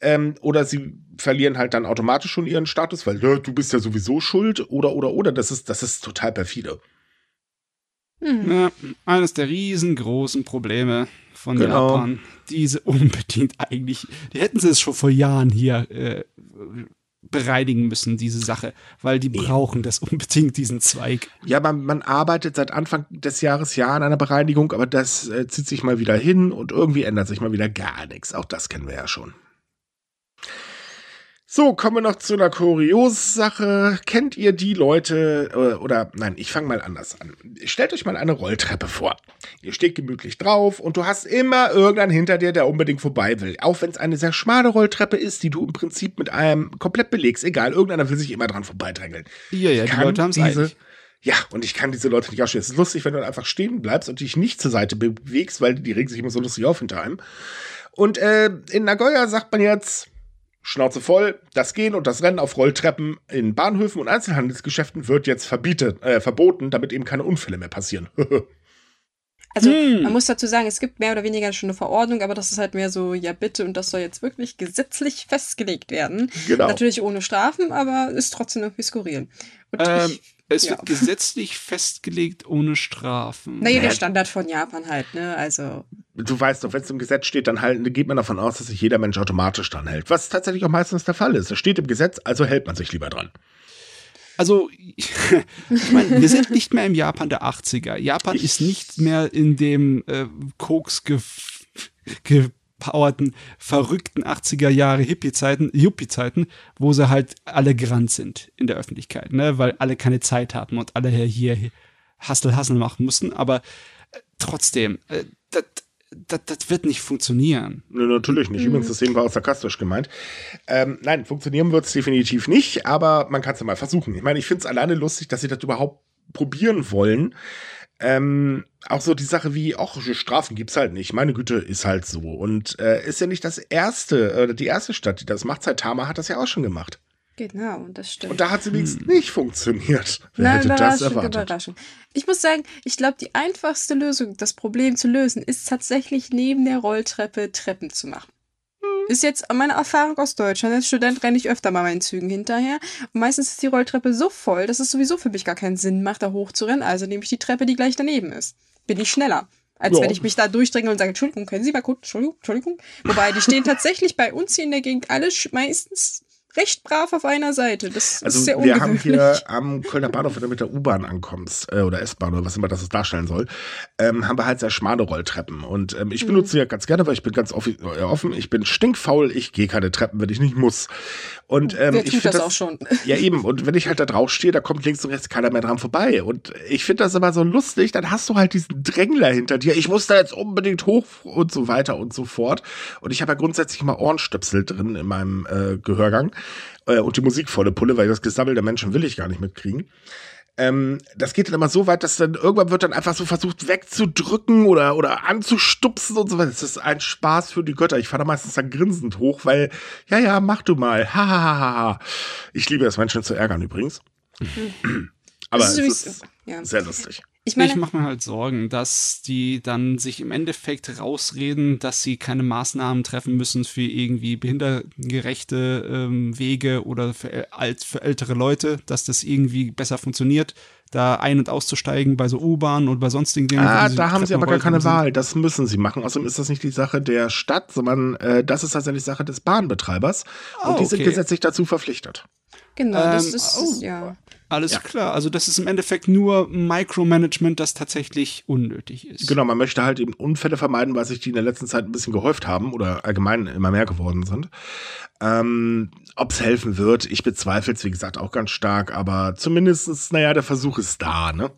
ähm, oder sie verlieren halt dann automatisch schon ihren Status, weil ja, du bist ja sowieso schuld oder oder oder. Das ist, das ist total perfide. Mhm. Ja, eines der riesengroßen Probleme von genau. Japan, diese unbedingt eigentlich, die hätten sie es schon vor Jahren hier äh, bereinigen müssen, diese Sache, weil die brauchen das unbedingt, diesen Zweig. Ja, man, man arbeitet seit Anfang des Jahres ja an einer Bereinigung, aber das äh, zieht sich mal wieder hin und irgendwie ändert sich mal wieder gar nichts. Auch das kennen wir ja schon. So, kommen wir noch zu einer Kurios-Sache. Kennt ihr die Leute, oder, äh, oder nein, ich fange mal anders an. Stellt euch mal eine Rolltreppe vor. Ihr steht gemütlich drauf und du hast immer irgendeinen hinter dir, der unbedingt vorbei will. Auch wenn es eine sehr schmale Rolltreppe ist, die du im Prinzip mit einem komplett belegst. Egal, irgendeiner will sich immer dran vorbeidrängeln. Ja, ja, die Leute haben es eigentlich. Ja, und ich kann diese Leute nicht ausstehen. Es ist lustig, wenn du einfach stehen bleibst und dich nicht zur Seite bewegst, weil die regen sich immer so lustig auf hinter einem. Und äh, in Nagoya sagt man jetzt, Schnauze voll, das Gehen und das Rennen auf Rolltreppen in Bahnhöfen und Einzelhandelsgeschäften wird jetzt verbietet, äh, verboten, damit eben keine Unfälle mehr passieren. also hm. man muss dazu sagen, es gibt mehr oder weniger schon eine Verordnung, aber das ist halt mehr so, ja bitte, und das soll jetzt wirklich gesetzlich festgelegt werden. Genau. Natürlich ohne Strafen, aber ist trotzdem irgendwie skurril. Und ähm, ich, es ja. wird gesetzlich festgelegt ohne Strafen. Naja, der Standard von Japan halt, ne? Also. Du weißt doch, wenn es im Gesetz steht, dann halt, geht man davon aus, dass sich jeder Mensch automatisch dran hält. Was tatsächlich auch meistens der Fall ist. Es steht im Gesetz, also hält man sich lieber dran. Also, ich meine, wir sind nicht mehr im Japan der 80er. Japan ich ist nicht mehr in dem äh, Koks ge ge ausgepowerten, verrückten 80er Jahre Hippie-Zeiten, Yuppie-Zeiten, wo sie halt alle gerannt sind in der Öffentlichkeit, ne, weil alle keine Zeit hatten und alle hier Hassel, Hassel machen mussten, aber äh, trotzdem, äh, das das, das wird nicht funktionieren. Nee, natürlich nicht. Übrigens, das sehen wir auch sarkastisch gemeint. Ähm, nein, funktionieren wird es definitiv nicht, aber man kann es ja mal versuchen. Ich meine, ich finde es alleine lustig, dass sie das überhaupt probieren wollen. Ähm, auch so die Sache wie, ach, Strafen gibt's halt nicht. Meine Güte, ist halt so. Und äh, ist ja nicht das erste, äh, die erste Stadt, die das macht. Seit Tama hat das ja auch schon gemacht. Genau, das stimmt. Und da hat sie wenigstens hm. nicht funktioniert. Wer Nein, hätte das erwartet? Überraschung. Ich muss sagen, ich glaube, die einfachste Lösung, das Problem zu lösen, ist tatsächlich neben der Rolltreppe Treppen zu machen. Ist jetzt meine Erfahrung aus Deutschland. Als Student renne ich öfter mal meinen Zügen hinterher. Und meistens ist die Rolltreppe so voll, dass es sowieso für mich gar keinen Sinn macht, da hochzurennen. Also nehme ich die Treppe, die gleich daneben ist. Bin ich schneller. Als ja. wenn ich mich da durchdränge und sage, Entschuldigung, können Sie mal kurz, Entschuldigung, Entschuldigung. Wobei, die stehen tatsächlich bei uns hier in der Gegend alle meistens recht brav auf einer Seite. Das also ist sehr wir haben hier am Kölner Bahnhof, wenn du mit der U-Bahn ankommst, äh, oder S-Bahn oder was immer das darstellen soll, ähm, haben wir halt sehr schmale Rolltreppen. Und ähm, ich mhm. benutze sie ja ganz gerne, weil ich bin ganz äh, offen, ich bin stinkfaul, ich gehe keine Treppen, wenn ich nicht muss. Und ähm, ich tut das, das auch schon. Ja, eben. Und wenn ich halt da drauf stehe, da kommt links und rechts keiner mehr dran vorbei. Und ich finde das immer so lustig, dann hast du halt diesen Drängler hinter dir. Ich muss da jetzt unbedingt hoch und so weiter und so fort. Und ich habe ja grundsätzlich immer Ohrenstöpsel drin in meinem äh, Gehörgang äh, und die Musik volle Pulle, weil das Gesammel der Menschen will ich gar nicht mitkriegen. Ähm, das geht dann immer so weit, dass dann irgendwann wird dann einfach so versucht wegzudrücken oder, oder anzustupsen und so weiter. Das ist ein Spaß für die Götter. Ich fahre da meistens dann grinsend hoch, weil, ja, ja, mach du mal. Ha, ha, ha, ha. Ich liebe es, Menschen zu ärgern übrigens. Mhm. Aber es ist ja. sehr lustig. Ich, meine, ich mache mir halt Sorgen, dass die dann sich im Endeffekt rausreden, dass sie keine Maßnahmen treffen müssen für irgendwie behindertengerechte ähm, Wege oder für, alt, für ältere Leute, dass das irgendwie besser funktioniert, da ein- und auszusteigen bei so U-Bahnen und bei sonstigen Dingen. Ah, da haben sie aber gar keine Wahl. Das müssen sie machen. Außerdem ist das nicht die Sache der Stadt, sondern äh, das ist tatsächlich Sache des Bahnbetreibers. Oh, und die okay. sind gesetzlich dazu verpflichtet. Genau, das ähm, ist, oh, ja. Alles ja. klar. Also das ist im Endeffekt nur Micromanagement, das tatsächlich unnötig ist. Genau, man möchte halt eben Unfälle vermeiden, weil sich die in der letzten Zeit ein bisschen gehäuft haben oder allgemein immer mehr geworden sind. Ähm, Ob es helfen wird, ich bezweifle es, wie gesagt, auch ganz stark, aber zumindest, naja, der Versuch ist da, ne?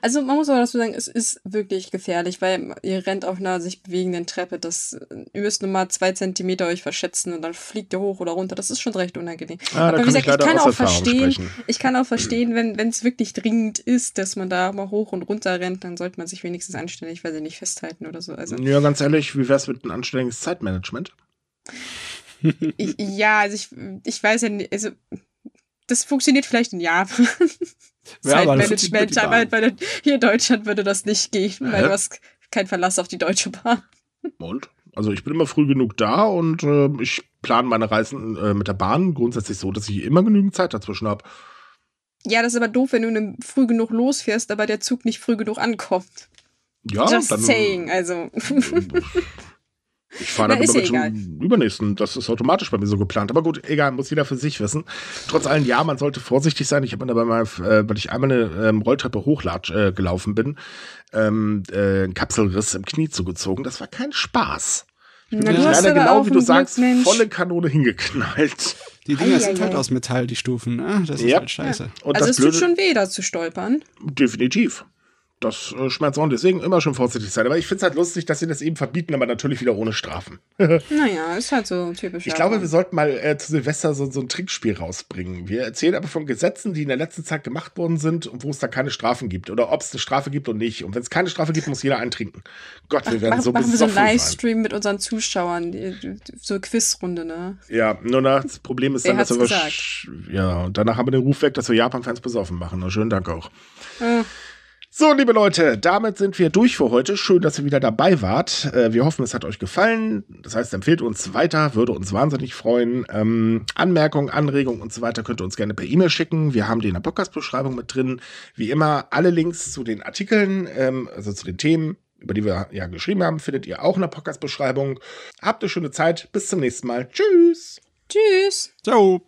Also man muss aber dazu sagen, es ist wirklich gefährlich, weil ihr rennt auf einer sich bewegenden Treppe. Das, ihr müsst nur mal zwei Zentimeter euch verschätzen und dann fliegt ihr hoch oder runter. Das ist schon recht unangenehm. Ah, aber wie gesagt, ich, ich kann auch verstehen, sprechen. ich kann auch verstehen, wenn es wirklich dringend ist, dass man da mal hoch und runter rennt, dann sollte man sich wenigstens anständig, weil sie nicht festhalten oder so. Also, ja, ganz ehrlich, wie wäre es mit einem anständiges Zeitmanagement? ich, ja, also ich, ich weiß ja nicht, also das funktioniert vielleicht in Japan. Zeitmanagement, aber halt hier in Deutschland würde das nicht gehen, weil du hast keinen Verlass auf die Deutsche Bahn. Und? Also ich bin immer früh genug da und äh, ich plane meine Reisen äh, mit der Bahn grundsätzlich so, dass ich immer genügend Zeit dazwischen habe. Ja, das ist aber doof, wenn du früh genug losfährst, aber der Zug nicht früh genug ankommt. Ja, Just dann, saying, also. Ich fahre Na, dann ja mit egal. zum übernächsten. Das ist automatisch bei mir so geplant. Aber gut, egal, muss jeder für sich wissen. Trotz allem, ja, man sollte vorsichtig sein. Ich habe mir dabei mal, äh, weil ich einmal eine ähm, Rolltreppe hochlatsch äh, gelaufen bin, ähm, äh, einen Kapselriss im Knie zugezogen. Das war kein Spaß. Ich bin Na, leider genau wie du sagst, Mensch. volle Kanone hingeknallt. Die Dinger sind halt aus Metall, die Stufen. Ah, das ist Ja. halt scheiße. Und also das es tut Blöde, schon weh, da zu stolpern. definitiv. Das äh, schmerzt auch. Deswegen immer schon vorsichtig sein. Aber ich finde es halt lustig, dass sie das eben verbieten, aber natürlich wieder ohne Strafen. Naja, ist halt so typisch. Ich glaube, wir sollten mal äh, zu Silvester so, so ein Trickspiel rausbringen. Wir erzählen aber von Gesetzen, die in der letzten Zeit gemacht worden sind und wo es da keine Strafen gibt. Oder ob es eine Strafe gibt und nicht. Und wenn es keine Strafe gibt, muss jeder eintrinken. Gott, wir werden Mach, so machen wir so einen. Livestream mit unseren Zuschauern, so eine Quizrunde, ne? Ja, nur das Problem ist dann, dass wir... Ja, und danach haben wir den Ruf weg, dass wir Japan-Fans besoffen machen. Na, schönen Dank auch. Äh, So, liebe Leute, damit sind wir durch für heute. Schön, dass ihr wieder dabei wart. Äh, wir hoffen, es hat euch gefallen. Das heißt, empfehlt uns weiter, würde uns wahnsinnig freuen. Ähm, Anmerkungen, Anregungen und so weiter könnt ihr uns gerne per E-Mail schicken. Wir haben die in der Podcast-Beschreibung mit drin. Wie immer, alle Links zu den Artikeln, ähm, also zu den Themen, über die wir ja geschrieben haben, findet ihr auch in der Podcast-Beschreibung. Habt eine schöne Zeit. Bis zum nächsten Mal. Tschüss. tschüss. Ciao.